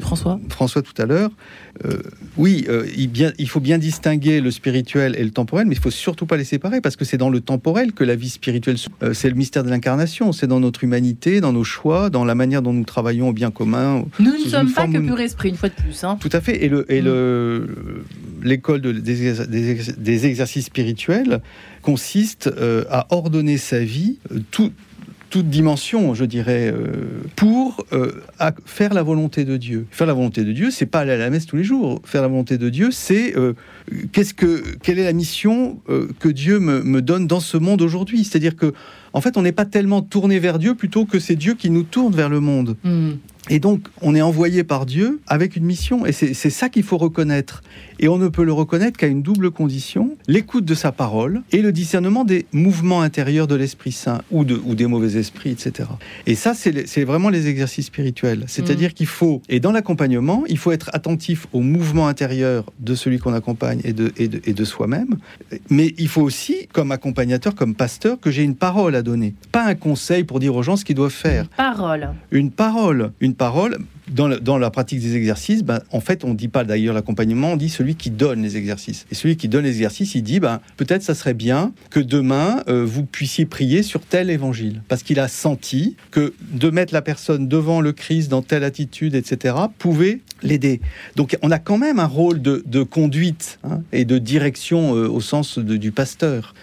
S2: François.
S3: François tout à l'heure. oui, il, bien, il, faut bien distinguer le spirituel et le temporel, mais il faut surtout pas les séparer parce que c'est dans le temporel que la vie spirituelle. Euh, c'est le mystère de l'incarnation, c'est dans notre humanité, dans nos choix, dans la manière dont nous travaillons au bien commun.
S2: Nous ne sommes pas que pur esprit, une fois de plus. Hein.
S3: Tout à fait. Et le, et le l'école des, exercices spirituels consiste à ordonner sa vie, tout, toute dimension, je dirais, euh, pour euh, faire la volonté de Dieu. Faire la volonté de Dieu, c'est pas aller à la messe tous les jours. Faire la volonté de Dieu, c'est euh, qu'est-ce que quelle est la mission que Dieu me, donne dans ce monde aujourd'hui? C'est-à-dire que, en fait, on n'est pas tellement tourné vers Dieu plutôt que c'est Dieu qui nous tourne vers le monde. Hmm. Et donc, on est envoyé par Dieu avec une mission, et c'est ça qu'il faut reconnaître. Et on ne peut le reconnaître qu'à une double condition, l'écoute de sa parole et le discernement des mouvements intérieurs de l'Esprit Saint ou, de, ou des mauvais esprits, etc. Et ça, c'est vraiment les exercices spirituels. C'est-à-dire mm. qu'il faut, et dans l'accompagnement, il faut être attentif aux mouvements intérieurs de celui qu'on accompagne et de, et de, et de soi-même. Mais il faut aussi, comme accompagnateur, comme pasteur, que j'ai une parole à donner. Pas un conseil pour dire aux gens ce qu'ils doivent faire.
S2: Une parole.
S3: Une parole. Une parole dans, la pratique des exercices, ben, en fait, on ne dit pas d'ailleurs l'accompagnement, on dit celui qui donne les exercices. Et celui qui donne les exercices, il dit, ben, peut-être ça serait bien que demain, euh, vous puissiez prier sur tel évangile. Parce qu'il a senti que de mettre la personne devant le Christ dans telle attitude, etc., pouvait l'aider. Donc on a quand même un rôle de, conduite hein, et de direction euh, au sens du pasteur.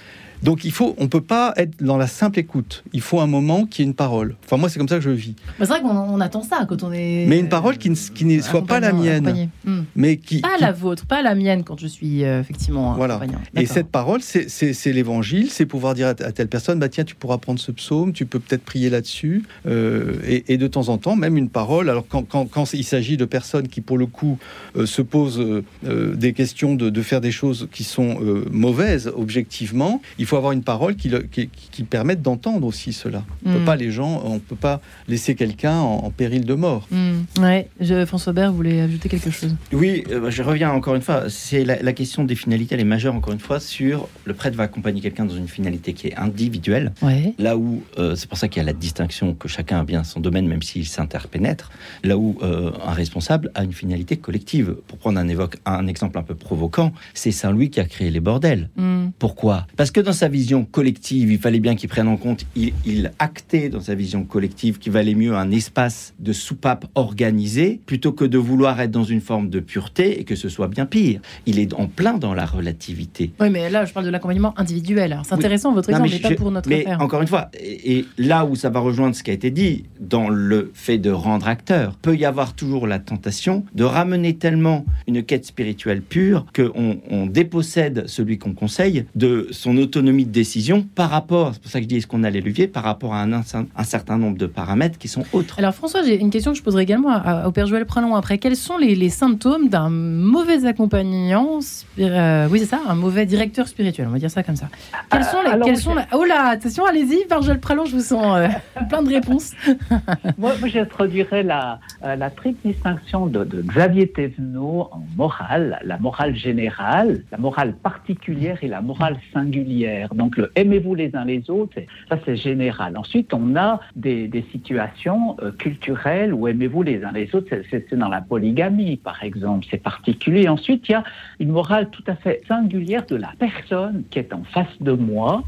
S3: Donc il faut, on peut pas être dans la simple écoute. Il faut un moment qui ait une parole. Enfin moi c'est comme ça que je vis.
S2: c'est vrai qu'on attend ça quand on est.
S3: Mais une parole qui ne, qui ne soit pas la mienne,
S2: hmm. mais qui pas la vôtre, pas la mienne quand je suis euh, effectivement.
S3: Voilà. Et cette parole, c'est l'évangile, c'est pouvoir dire à, telle personne, bah tiens, tu pourras prendre ce psaume, tu peux peut-être prier là-dessus, euh, et, de temps en temps même une parole. Alors quand, quand, quand il s'agit de personnes qui pour le coup euh, se posent des questions de, de, faire des choses qui sont mauvaises objectivement, il faut avoir une parole qui, qui, permette d'entendre aussi cela. On peut mm. pas les gens, on peut pas laisser quelqu'un en, péril de mort.
S2: Mm. Ouais, François Bert voulait ajouter quelque chose.
S4: Oui, euh, bah, je reviens encore une fois. C'est la, question des finalités, elle est majeure encore une fois sur le prêtre va accompagner quelqu'un dans une finalité qui est individuelle. Là où euh, c'est pour ça qu'il y a la distinction que chacun a bien son domaine, même s'il s'interpénètre. Là où euh, un responsable a une finalité collective. Pour prendre un, évoque, un exemple un peu provoquant, c'est Saint Louis qui a créé les bordels. Mm. Pourquoi? Parce que dans sa vision collective, il fallait bien qu'il prenne en compte, il, actait dans sa vision collective qu'il valait mieux un espace de soupape organisé plutôt que de vouloir être dans une forme de pureté et que ce soit bien pire. Il est en plein dans la relativité.
S2: Oui, mais là, je parle de l'accompagnement individuel. C'est intéressant votre exemple, mais, pas pour notre
S4: mais Encore une fois, et, là où ça va rejoindre ce qui a été dit, dans le fait de rendre acteur, peut y avoir toujours la tentation de ramener tellement une quête spirituelle pure qu'on on dépossède celui qu'on conseille de son autonomie de décision par rapport, c'est pour ça que je dis est-ce qu'on a les leviers, par rapport à un, un, certain nombre de paramètres qui sont autres.
S2: Alors François, j'ai une question que je poserai également au Père Joël Pralon après. Quels sont les, symptômes d'un mauvais accompagnant, euh, oui c'est ça, un mauvais directeur spirituel, on va dire ça comme ça. Quels sont les... quels sont Oh là, attention, allez-y, Père Joël Pralon, je vous sens euh, plein de réponses.
S5: moi, moi j'introduirais la, euh, la triple distinction de, de Xavier Thévenot en morale, la morale générale, la morale particulière et la morale singulière. Donc le aimez-vous les uns les autres, ça c'est général. Ensuite, on a des, situations euh, culturelles où aimez-vous les uns les autres, c'est dans la polygamie par exemple, c'est particulier. Ensuite, il y a une morale tout à fait singulière de la personne qui est en face de moi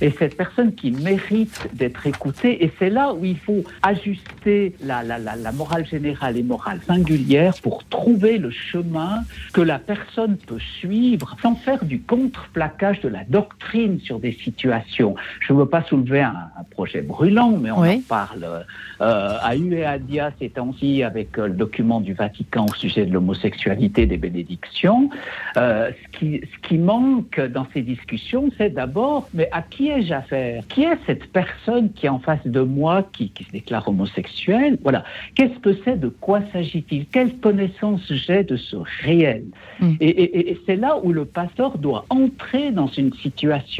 S5: et cette personne qui mérite d'être écoutée. Et c'est là où il faut ajuster la, la, morale générale et morale singulière pour trouver le chemin que la personne peut suivre sans faire du contre-plaquage de la doctrine sur des situations. Je ne veux pas soulever un, projet brûlant, mais on en parle euh, à U et à Dia ces temps-ci avec euh, le document du Vatican au sujet de l'homosexualité des bénédictions. Euh, ce, qui, ce qui manque dans ces discussions, c'est d'abord, mais à qui ai-je affaire? Qui est cette personne qui est en face de moi, qui, qui se déclare homosexuelle? Voilà. Qu'est-ce que c'est? De quoi s'agit-il? Quelle connaissance j'ai de ce réel? Mm. Et, et c'est là où le pasteur doit entrer dans une situation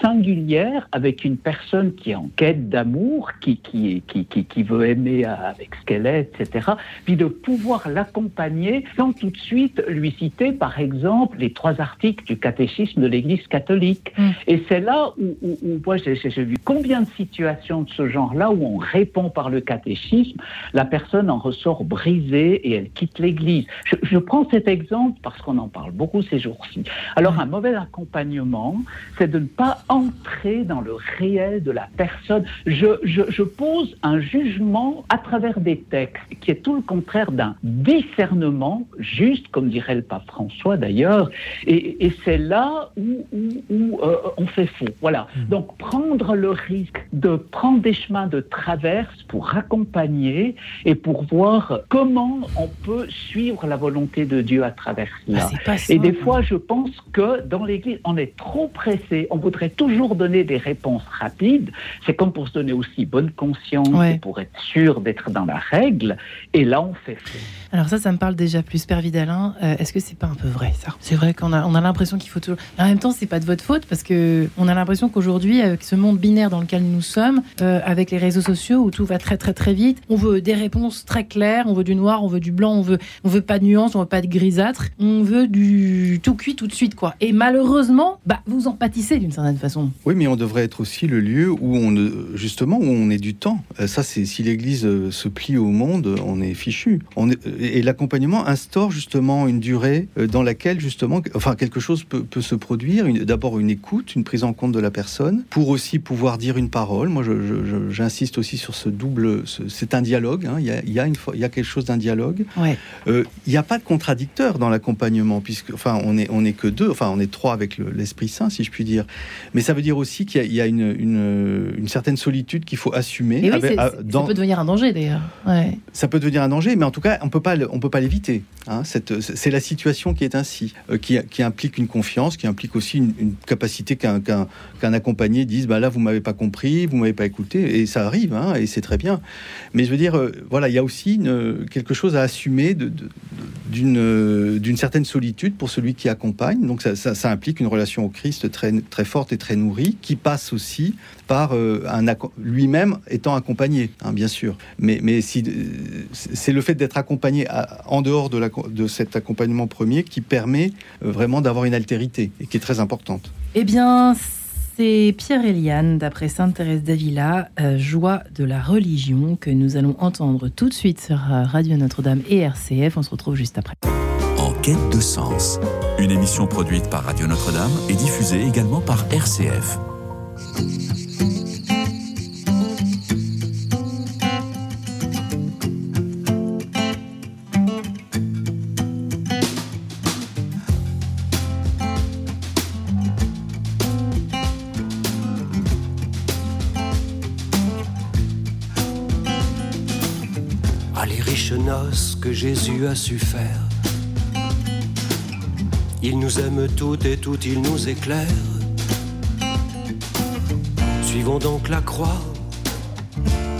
S5: singulière avec une personne qui est en quête d'amour, qui, qui, qui, qui, veut aimer avec ce qu'elle est, etc. Puis de pouvoir l'accompagner sans tout de suite lui citer, par exemple, les trois articles du catéchisme de l'Église catholique. Mm. Et c'est là où, où, moi j'ai vu combien de situations de ce genre-là où on répond par le catéchisme, la personne en ressort brisée et elle quitte l'Église. Je, je prends cet exemple parce qu'on en parle beaucoup ces jours-ci. Alors un mauvais accompagnement, c'est de ne pas entrer dans le réel de la personne. Je, je, je, pose un jugement à travers des textes qui est tout le contraire d'un discernement juste, comme dirait le pape François d'ailleurs, et, et c'est là où, où, où euh, on fait faux. Voilà. Mmh. Donc prendre le risque de prendre des chemins de traverse pour accompagner et pour voir comment on peut suivre la volonté de Dieu à travers cela. Ah, et des fois, je pense que dans l'Église, on est trop pressé. On voudrait toujours donner des réponses rapides. C'est comme pour se donner aussi bonne conscience et pour être sûr d'être dans la règle. Et là, on fait faux.
S2: Alors ça, ça me parle déjà plus. Père Vidalin, euh, est-ce que c'est pas un peu vrai ça? C'est vrai qu'on a, on a l'impression qu'il faut toujours. en même temps, c'est pas de votre faute parce que on a l'impression qu'aujourd'hui, avec ce monde binaire dans lequel nous sommes, euh, avec les réseaux sociaux où tout va très très très vite, on veut des réponses très claires, on veut du noir, on veut du blanc, on veut, on veut pas de nuances, on veut pas de grisâtre, on veut du tout cuit tout de suite quoi. Et malheureusement, bah vous en pâtissez d'une certaine façon.
S3: Oui, mais on devrait être aussi le lieu où on justement où on est du temps. Euh, ça, c'est si l'Église se plie au monde, on est fichu. On est, et l'accompagnement instaure justement une durée euh, dans laquelle justement, enfin quelque chose peut, se produire. D'abord une écoute, une prise en compte de la personne, pour aussi pouvoir dire une parole. Moi, j'insiste aussi sur ce double. C'est un dialogue. Hein. Il, y a, il, y a une, il y a quelque chose d'un dialogue.
S2: Ouais.
S3: Euh, il n'y a pas de contradicteur dans l'accompagnement, puisque enfin on est on est que deux. Enfin on est trois avec l'Esprit Saint, si je puis dire. Mais ça veut dire aussi qu'il y, a, une, une, une certaine solitude qu'il faut assumer.
S2: Oui, avec, Ça peut devenir un danger d'ailleurs. Ouais.
S3: Ça peut devenir un danger, mais en tout cas on peut pas on peut pas l'éviter. Hein, c'est la situation qui est ainsi, euh, qui, qui, implique une confiance, qui implique aussi une, capacité qu'un accompagné dise bah là vous m'avez pas compris, vous m'avez pas écouté, et ça arrive, hein, et c'est très bien. Mais je veux dire, euh, voilà, il y a aussi une, quelque chose à assumer d'une d'une certaine solitude pour celui qui accompagne. Donc ça, ça, ça, implique une relation au Christ très très forte et très nourrie, qui passe aussi par euh, un lui-même étant accompagné, hein, bien sûr. Mais, mais si, c'est le fait d'être accompagné en dehors de, la, de cet accompagnement premier qui permet euh, vraiment d'avoir une altérité et qui est très importante.
S2: Eh bien, c'est Pierre Eliane, d'après Sainte Thérèse d'Avila, euh, Joie de la religion, que nous allons entendre tout de suite sur Radio Notre-Dame et RCF. On se retrouve juste après.
S1: De sens, une émission produite par Radio Notre-Dame et diffusée également par RCF.
S6: que Jésus a su faire. Il nous aime toutes et toutes, il nous éclaire. Suivons donc la croix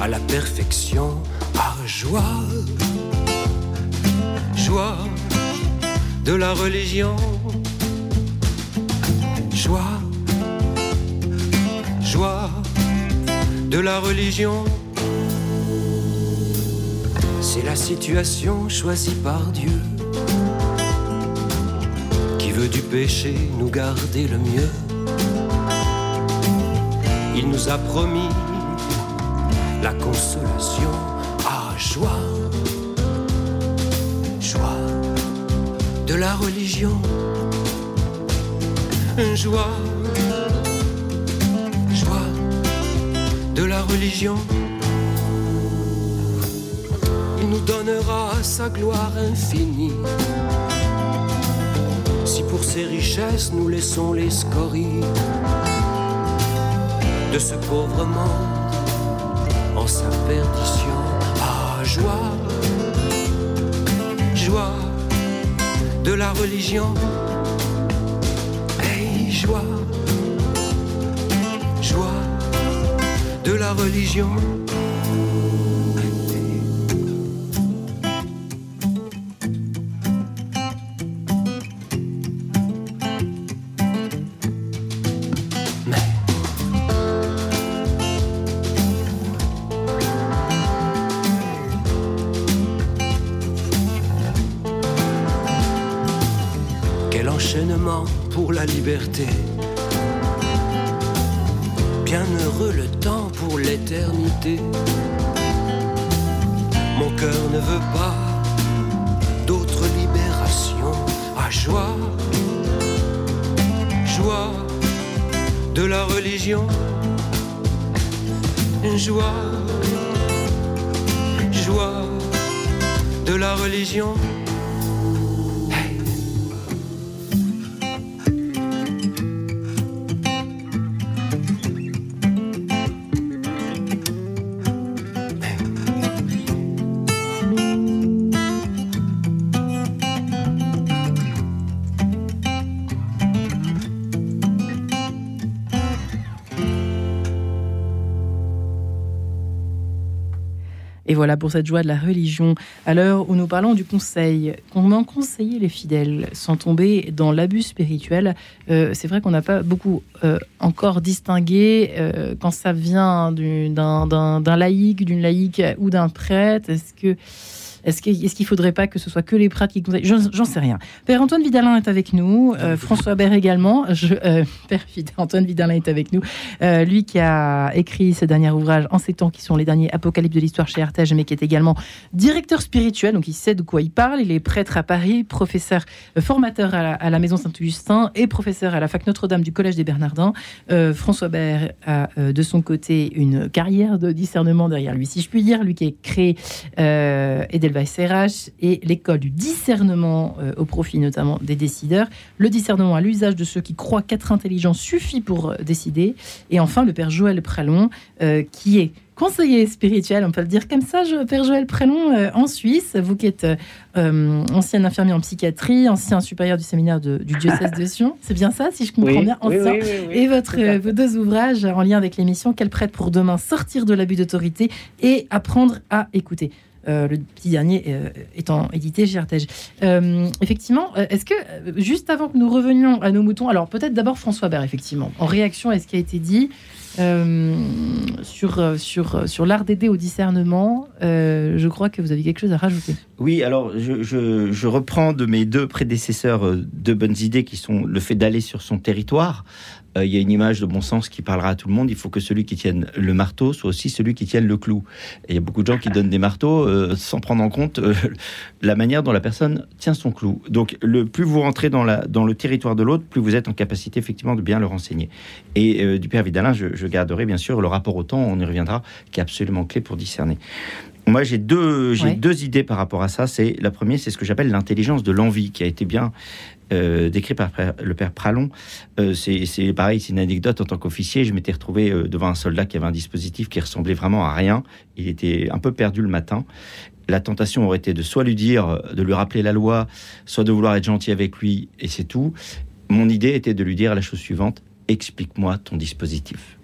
S6: à la perfection, à joie, joie de la religion, joie, joie de la religion. C'est la situation choisie par Dieu péché nous garder le mieux. Il nous a promis la consolation. À joie, joie de la religion, joie, joie de la religion. Nous donnera sa gloire infinie. Ses richesses nous laissons les scories de ce pauvre monde en sa perdition, ah joie, joie de la religion, hey joie, joie de la religion. Bienheureux le temps pour l'éternité. Mon cœur ne veut pas d'autre libération. À joie, joie de la religion. Joie, joie de la religion.
S2: Voilà pour cette joie de la religion. À l'heure où nous parlons du conseil, comment conseiller les fidèles sans tomber dans l'abus spirituel euh, C'est vrai qu'on n'a pas beaucoup euh, encore distingué euh, quand ça vient d'un laïc, d'une laïque ou d'un prêtre. Est-ce que est-ce qu'il ne faudrait pas que ce soit que les prêtres qui conseillent? J'en sais rien. Père Antoine Vidalin est avec nous, euh, François Bert également. Je, euh, Père Antoine Vidalin est avec nous. Euh, lui qui a écrit ce dernier ouvrage en ces temps qui sont les derniers apocalypses de l'histoire chez Artege, mais qui est également directeur spirituel, donc il sait de quoi il parle. Il est prêtre à Paris, professeur formateur à la, Maison Saint-Augustin et professeur à la Fac Notre-Dame du Collège des Bernardins. François Bert a de son côté une carrière de discernement derrière lui, si je puis dire, lui qui a créé Edelweiss SRH et l'école du discernement euh, au profit notamment des décideurs. Le discernement à l'usage de ceux qui croient qu'être intelligent suffit pour euh, décider. Et enfin, le père Joël Pralon, euh, qui est conseiller spirituel, on peut le dire comme ça, Père Joël Pralon, en Suisse. Vous qui êtes ancien infirmier en psychiatrie, ancien supérieur du séminaire du diocèse de Sion. C'est bien ça, si je comprends bien, ancien. et votre, vos deux ouvrages en lien avec l'émission Quel prêtre pour demain sortir de l'abus d'autorité et apprendre à écouter. Euh, le petit dernier euh, étant édité chez Artege. Euh, effectivement, est-ce que, juste avant que nous revenions à nos moutons, alors peut-être d'abord François Bert, effectivement, en réaction à ce qui a été dit sur, sur, sur l'art d'aider au discernement, je crois que vous avez quelque chose à rajouter.
S4: Oui, alors je, je, je reprends de mes deux prédécesseurs deux bonnes idées qui sont le fait d'aller sur son territoire, euh, il y a une image de bon sens qui parlera à tout le monde. Il faut que celui qui tienne le marteau soit aussi celui qui tienne le clou. Et il y a beaucoup de gens qui donnent des marteaux euh, sans prendre en compte euh, la manière dont la personne tient son clou. Donc, le plus vous rentrez dans, la, dans le territoire de l'autre, plus vous êtes en capacité effectivement de bien le renseigner. Et du père Vidalin, je, garderai bien sûr le rapport au temps, on y reviendra, qui est absolument clé pour discerner. Moi, j'ai deux, j'ai deux idées par rapport à ça. C'est la première, c'est ce que j'appelle l'intelligence de l'envie, qui a été bien euh, décrit par le père Pralon. Euh, c'est pareil, c'est une anecdote en tant qu'officier. Je m'étais retrouvé euh, devant un soldat qui avait un dispositif qui ressemblait vraiment à rien. Il était un peu perdu le matin. La tentation aurait été de soit lui dire, de lui rappeler la loi, soit de vouloir être gentil avec lui, et c'est tout. Mon idée était de lui dire la chose suivante explique-moi ton dispositif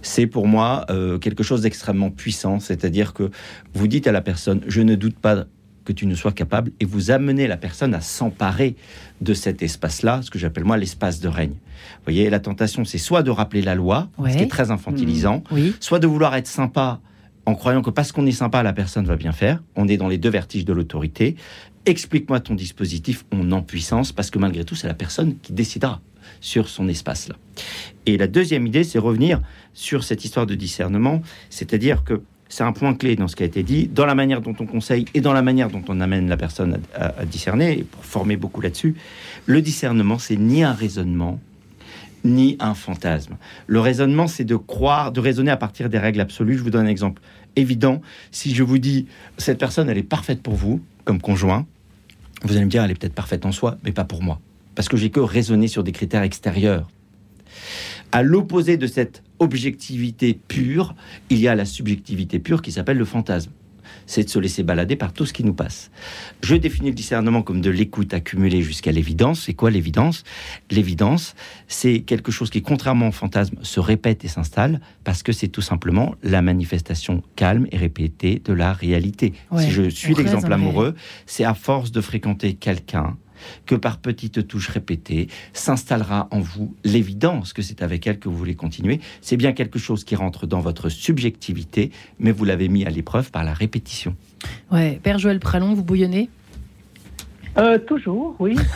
S4: c'est pour moi quelque chose d'extrêmement puissant, c'est-à-dire que vous dites à la personne, je ne doute pas que tu ne sois capable et vous amenez la personne à s'emparer de cet espace-là, ce que j'appelle moi l'espace de règne. Vous voyez, la tentation, c'est soit de rappeler la loi, ce qui est très infantilisant, mmh. soit de vouloir être sympa en croyant que parce qu'on est sympa, la personne va bien faire. On est dans les deux vertiges de l'autorité. Explique-moi ton dispositif, on en puissance, parce que malgré tout, c'est la personne qui décidera sur son espace-là. Et la deuxième idée, c'est revenir sur cette histoire de discernement, c'est-à-dire que c'est un point clé dans ce qui a été dit, dans la manière dont on conseille et dans la manière dont on amène la personne à, discerner, et pour former beaucoup là-dessus. Le discernement, c'est ni un raisonnement, ni un fantasme. Le raisonnement, c'est de croire, de raisonner à partir des règles absolues. Je vous donne un exemple évident. Si je vous dis, cette personne, elle est parfaite pour vous, comme conjoint, vous allez me dire, elle est peut-être parfaite en soi, mais pas pour moi. Parce que j'ai que raisonner sur des critères extérieurs. À l'opposé de cette objectivité pure, il y a la subjectivité pure qui s'appelle le fantasme. C'est de se laisser balader par tout ce qui nous passe. Je définis le discernement comme de l'écoute accumulée jusqu'à l'évidence. C'est quoi l'évidence? L'évidence, c'est quelque chose qui, contrairement au fantasme, se répète et s'installe parce que c'est tout simplement la manifestation calme et répétée de la réalité. si je suis l'exemple amoureux, c'est à force de fréquenter quelqu'un, que par petites touches répétées s'installera en vous l'évidence que c'est avec elle que vous voulez continuer. C'est bien quelque chose qui rentre dans votre subjectivité, mais vous l'avez mis à l'épreuve par la répétition.
S2: Ouais, Père Joël Pralon, vous bouillonnez?
S5: Euh, Toujours, oui.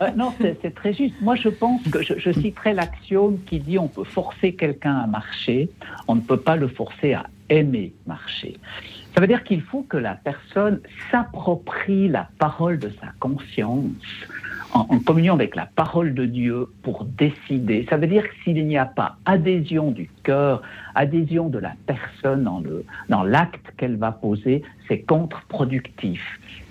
S5: Euh, non, c'est très juste. Moi, je pense que je, je citerai l'axiome qui dit on peut forcer quelqu'un à marcher, on ne peut pas le forcer à aimer marcher. Ça veut dire qu'il faut que la personne s'approprie la parole de sa conscience en, communion avec la parole de Dieu pour décider. Ça veut dire que s'il n'y a pas adhésion du cœur, adhésion de la personne dans, le, dans l'acte qu'elle va poser, c'est contre-productif.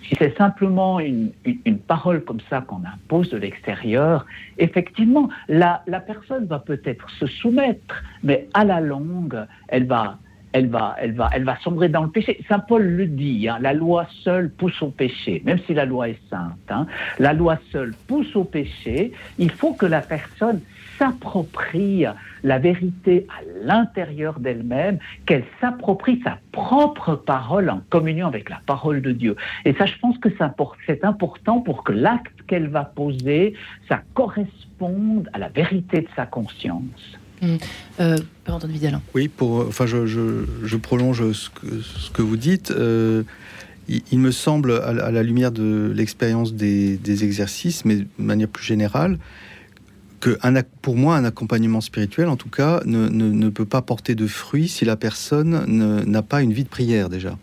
S5: Si c'est simplement une, une, parole comme ça qu'on impose de l'extérieur, effectivement, la, la personne va peut-être se soumettre, mais à la longue, elle va, elle va, elle va, elle va sombrer dans le péché. Saint Paul le dit, hein, la loi seule pousse au péché, même si la loi est sainte. Hein, la loi seule pousse au péché. Il faut que la personne s'approprie la vérité à l'intérieur d'elle-même, qu'elle s'approprie sa propre parole en communion avec la parole de Dieu. Et ça, je pense que c'est important pour que l'acte qu'elle va poser, ça corresponde à la vérité de sa conscience.
S2: Mmh. Euh,
S3: oui, pour, enfin, je, prolonge ce que, vous dites. Euh, il, me semble, à, la lumière de l'expérience des, exercices, mais de manière plus générale, que pour moi, un accompagnement spirituel, en tout cas, ne, ne, ne peut pas porter de fruits si la personne n'a pas une vie de prière déjà.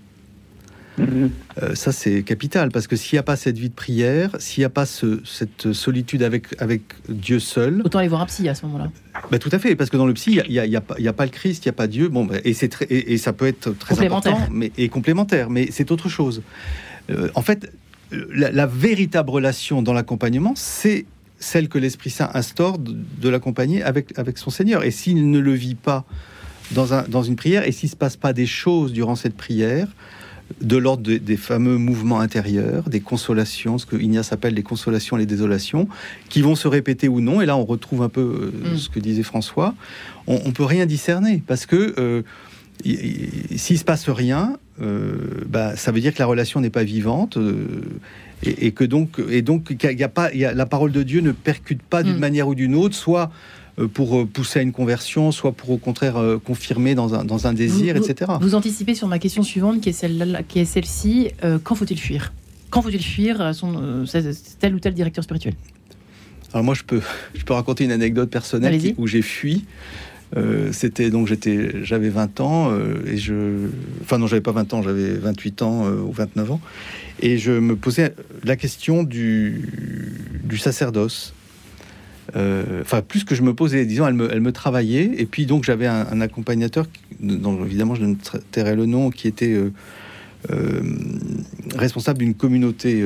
S3: Euh, ça, c'est capital, parce que s'il n'y a pas cette vie de prière, s'il n'y a pas cette solitude avec, avec Dieu seul...
S2: Autant aller voir un psy à ce moment-là.
S3: Bah, tout à fait, parce que dans le psy, il n'y a, y a, a, pas le Christ, il n'y a pas Dieu, bon, bah, et, très, et, ça peut être très important, mais, et complémentaire, mais c'est autre chose. Euh, en fait, la, véritable relation dans l'accompagnement, c'est celle que l'Esprit Saint instaure de, l'accompagner avec, avec son Seigneur. Et s'il ne le vit pas dans, un, dans une prière, et s'il ne se passe pas des choses durant cette prière, de l'ordre des fameux mouvements intérieurs, des consolations, ce que Ignace appelle les consolations et les désolations, qui vont se répéter ou non. Et là, on retrouve un peu euh, mm. ce que disait François. On, ne peut rien discerner parce que euh, s'il se passe rien, euh, bah, ça veut dire que la relation n'est pas vivante. Et, que donc, et donc, y a pas, la parole de Dieu ne percute pas d'une mm. manière ou d'une autre, soit euh, pour euh, pousser à une conversion, soit pour au contraire euh, confirmer dans un, dans un désir, etc.
S2: Vous anticipez sur ma question suivante, qui est celle-là, qui est celle-ci. quand faut-il fuir? Quand faut-il fuir son, tel ou tel directeur spirituel?
S3: Alors moi, je peux, je peux raconter une anecdote personnelle où j'ai fui. c'était donc j'étais j'avais 20 ans et je enfin non j'avais pas 20 ans j'avais 28 ans ou 29 ans et je me posais la question du, du sacerdoce euh, enfin plus que je me posais, disons, elle me, elle me travaillait. Et puis donc j'avais un, accompagnateur, dont évidemment je ne tairai le nom, qui était euh, euh, responsable d'une communauté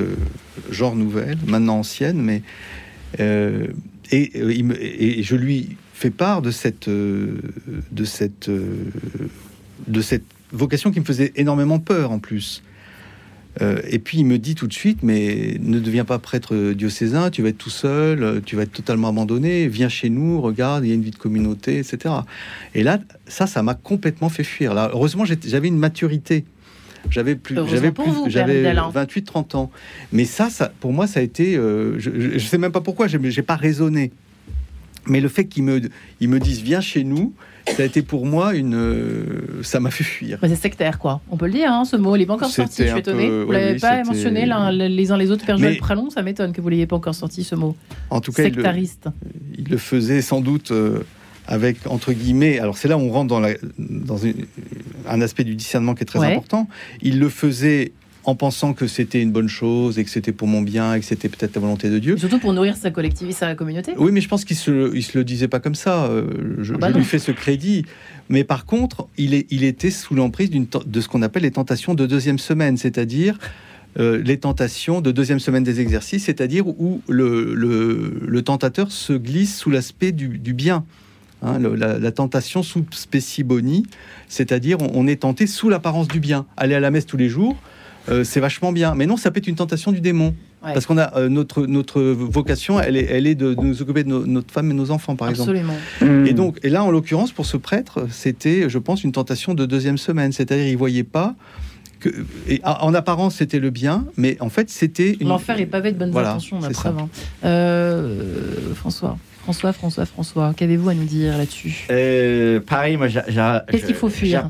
S3: genre nouvelle, maintenant ancienne, mais et, et, je lui fais part de cette de cette de cette vocation qui me faisait énormément peur en plus. Euh, et puis il me dit tout de suite, mais ne deviens pas prêtre diocésain, tu vas être tout seul, tu vas être totalement abandonné, viens chez nous, regarde, il y a une vie de communauté, etc. Et là, ça, ça m'a complètement fait fuir. Là, heureusement, j'avais une maturité. J'avais plus, j'avais plus, j'avais 28-30 ans. Mais ça, ça, pour moi, ça a été, euh, je, ne sais même pas pourquoi, j'ai pas raisonné. Mais le fait qu'ils me, ils me disent viens chez nous, ça a été pour moi une. Euh, ça m'a fait fuir.
S2: c'est sectaire, quoi. On peut le dire, hein, ce mot. Il n'est pas encore sorti. Je suis étonné. vous l'avez pas mentionné les uns les autres. Père Joël Pralon, ça m'étonne que vous l'ayez pas encore sorti, ce mot.
S3: En tout cas,
S2: sectariste.
S3: Il le, faisait sans doute. Euh, avec entre guillemets, alors c'est là où on rentre dans, la, dans un aspect du discernement qui est très important. Il le faisait en pensant que c'était une bonne chose et que c'était pour mon bien et que c'était peut-être la volonté de Dieu.
S2: surtout pour nourrir sa collectivité, sa communauté.
S3: Oui, mais je pense qu'il se, il se le disait pas comme ça. Euh, je, ah bah lui fais ce crédit. Mais par contre, il, est, il était sous l'emprise de ce qu'on appelle les tentations de deuxième semaine, c'est-à-dire euh, les tentations de deuxième semaine des exercices, c'est-à-dire où le, le, tentateur se glisse sous l'aspect du, bien. Hein, la, tentation sous spéciboni, c'est-à-dire on, on, est tenté sous l'apparence du bien. Aller à la messe tous les jours, euh, c'est vachement bien. Mais non, ça peut être une tentation du démon. Parce qu'on a euh, notre, notre vocation, elle est, elle est de, nous occuper de notre femme et nos enfants, par
S2: Absolument.
S3: exemple. Hmm. Et donc, et là, en l'occurrence, pour ce prêtre, c'était, je pense, une tentation de deuxième semaine. C'est-à-dire, il voyait pas que, et en apparence, c'était le bien, mais en fait, c'était
S2: une... l'enfer est pavé de bonnes intentions, la preuve. Hein. Euh, François. François, François, François, qu'avez-vous à nous dire là-dessus?
S4: Pareil, moi,
S2: qu'est-ce qu'il faut fuir?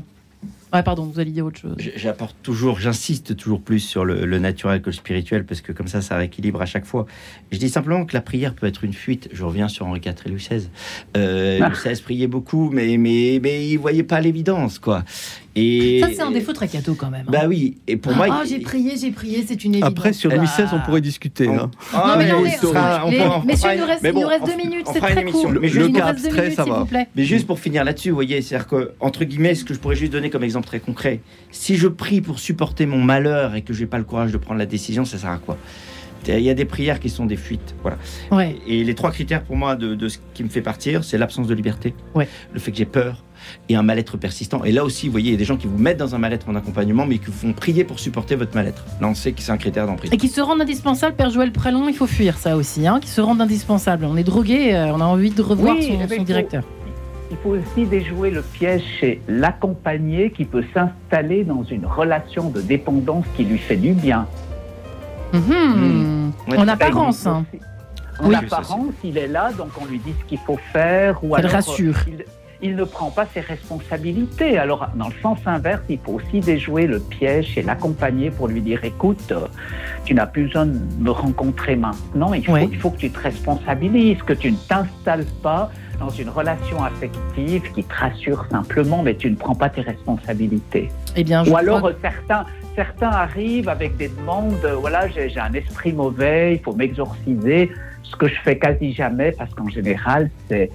S2: Ouais, pardon, vous allez dire autre chose.
S4: J'apporte toujours, j'insiste toujours plus sur le, naturel que le spirituel, parce que comme ça, ça rééquilibre à chaque fois. Je dis simplement que la prière peut être une fuite. Je reviens sur Henri IV et Louis XVI. Euh, ah. Louis XVI priait beaucoup, mais, mais, mais il voyait pas l'évidence, quoi.
S2: Et ça, c'est un défaut très cadeau quand même.
S4: Hein. Bah oui, et pour moi.
S2: Ah, j'ai prié, j'ai prié, c'est une évidence.
S3: Après, sur Louis XVI, on pourrait discuter.
S2: non, mais non, mais. Messieurs, il nous reste, il nous reste deux minutes, c'est très court.
S3: Mais
S2: juste,
S3: le cas abstrait, ça va.
S4: Mais juste pour finir là-dessus, vous voyez, c'est-à-dire que, entre guillemets, ce que je pourrais juste donner comme exemple très concret, si je prie pour supporter mon malheur et que j'ai pas le courage de prendre la décision, ça sert à quoi? Il y a des prières qui sont des fuites. Voilà.
S2: Ouais.
S4: Et les trois critères pour moi de, ce qui me fait partir, c'est l'absence de liberté,
S2: ouais.
S4: le fait que j'ai peur et un mal-être persistant. Et là aussi, vous voyez, il y a des gens qui vous mettent dans un mal-être en accompagnement, mais qui vous font prier pour supporter votre mal-être. Là, on sait que c'est un critère d'emprise.
S2: Et qui se rendent indispensables, Père Joël Prélon, il faut fuir ça aussi, hein, qui se rendent indispensables. On est drogué, euh, on a envie de revoir son, directeur.
S5: il faut aussi déjouer le piège chez l'accompagné qui peut s'installer dans une relation de dépendance qui lui fait du bien.
S2: Mhm. En apparence. Hein.
S5: En apparence, il est là, donc on lui dit ce qu'il faut faire. Ou
S2: alors, rassure.
S5: Il, ne prend pas ses responsabilités. Alors, dans le sens inverse, il faut aussi déjouer le piège et l'accompagner pour lui dire écoute, tu n'as plus besoin de me rencontrer maintenant, il faut, il faut que tu te responsabilises, que tu ne t'installes pas dans une relation affective qui te rassure simplement, mais tu ne prends pas tes responsabilités.
S2: Eh bien,
S5: Ou alors, certains certains arrivent avec des demandes, voilà, j'ai un esprit mauvais, il faut m'exorciser, ce que je fais quasi jamais parce qu'en général, c'est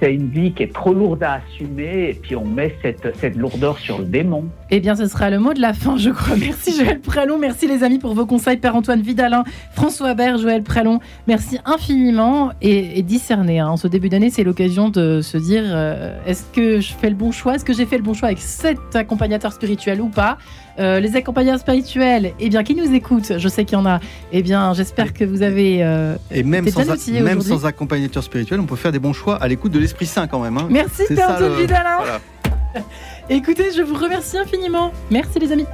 S5: c'est une vie qui est trop lourde à assumer et puis on met cette, cette lourdeur sur le démon.
S2: Eh bien, ce sera le mot de la fin, je crois. Merci Joël Prélon, merci les amis pour vos conseils. Père Antoine Vidalin, François Bert, Joël Prélon, merci infiniment et, discerner. Hein. En ce début d'année, c'est l'occasion de se dire euh, est-ce que je fais le bon choix? Est-ce que j'ai fait le bon choix avec cet accompagnateur spirituel ou pas? Euh, les accompagnateurs spirituels, eh bien, qui nous écoutent, je sais qu'il y en a, eh bien, j'espère que vous avez euh,
S3: Et même, sans, même sans accompagnateur spirituel, on peut faire des bons choix à l'écoute de l'Esprit Saint quand même. Hein.
S2: Merci, Père Antoine Vidalin. Écoutez, je vous remercie infiniment. Merci les amis.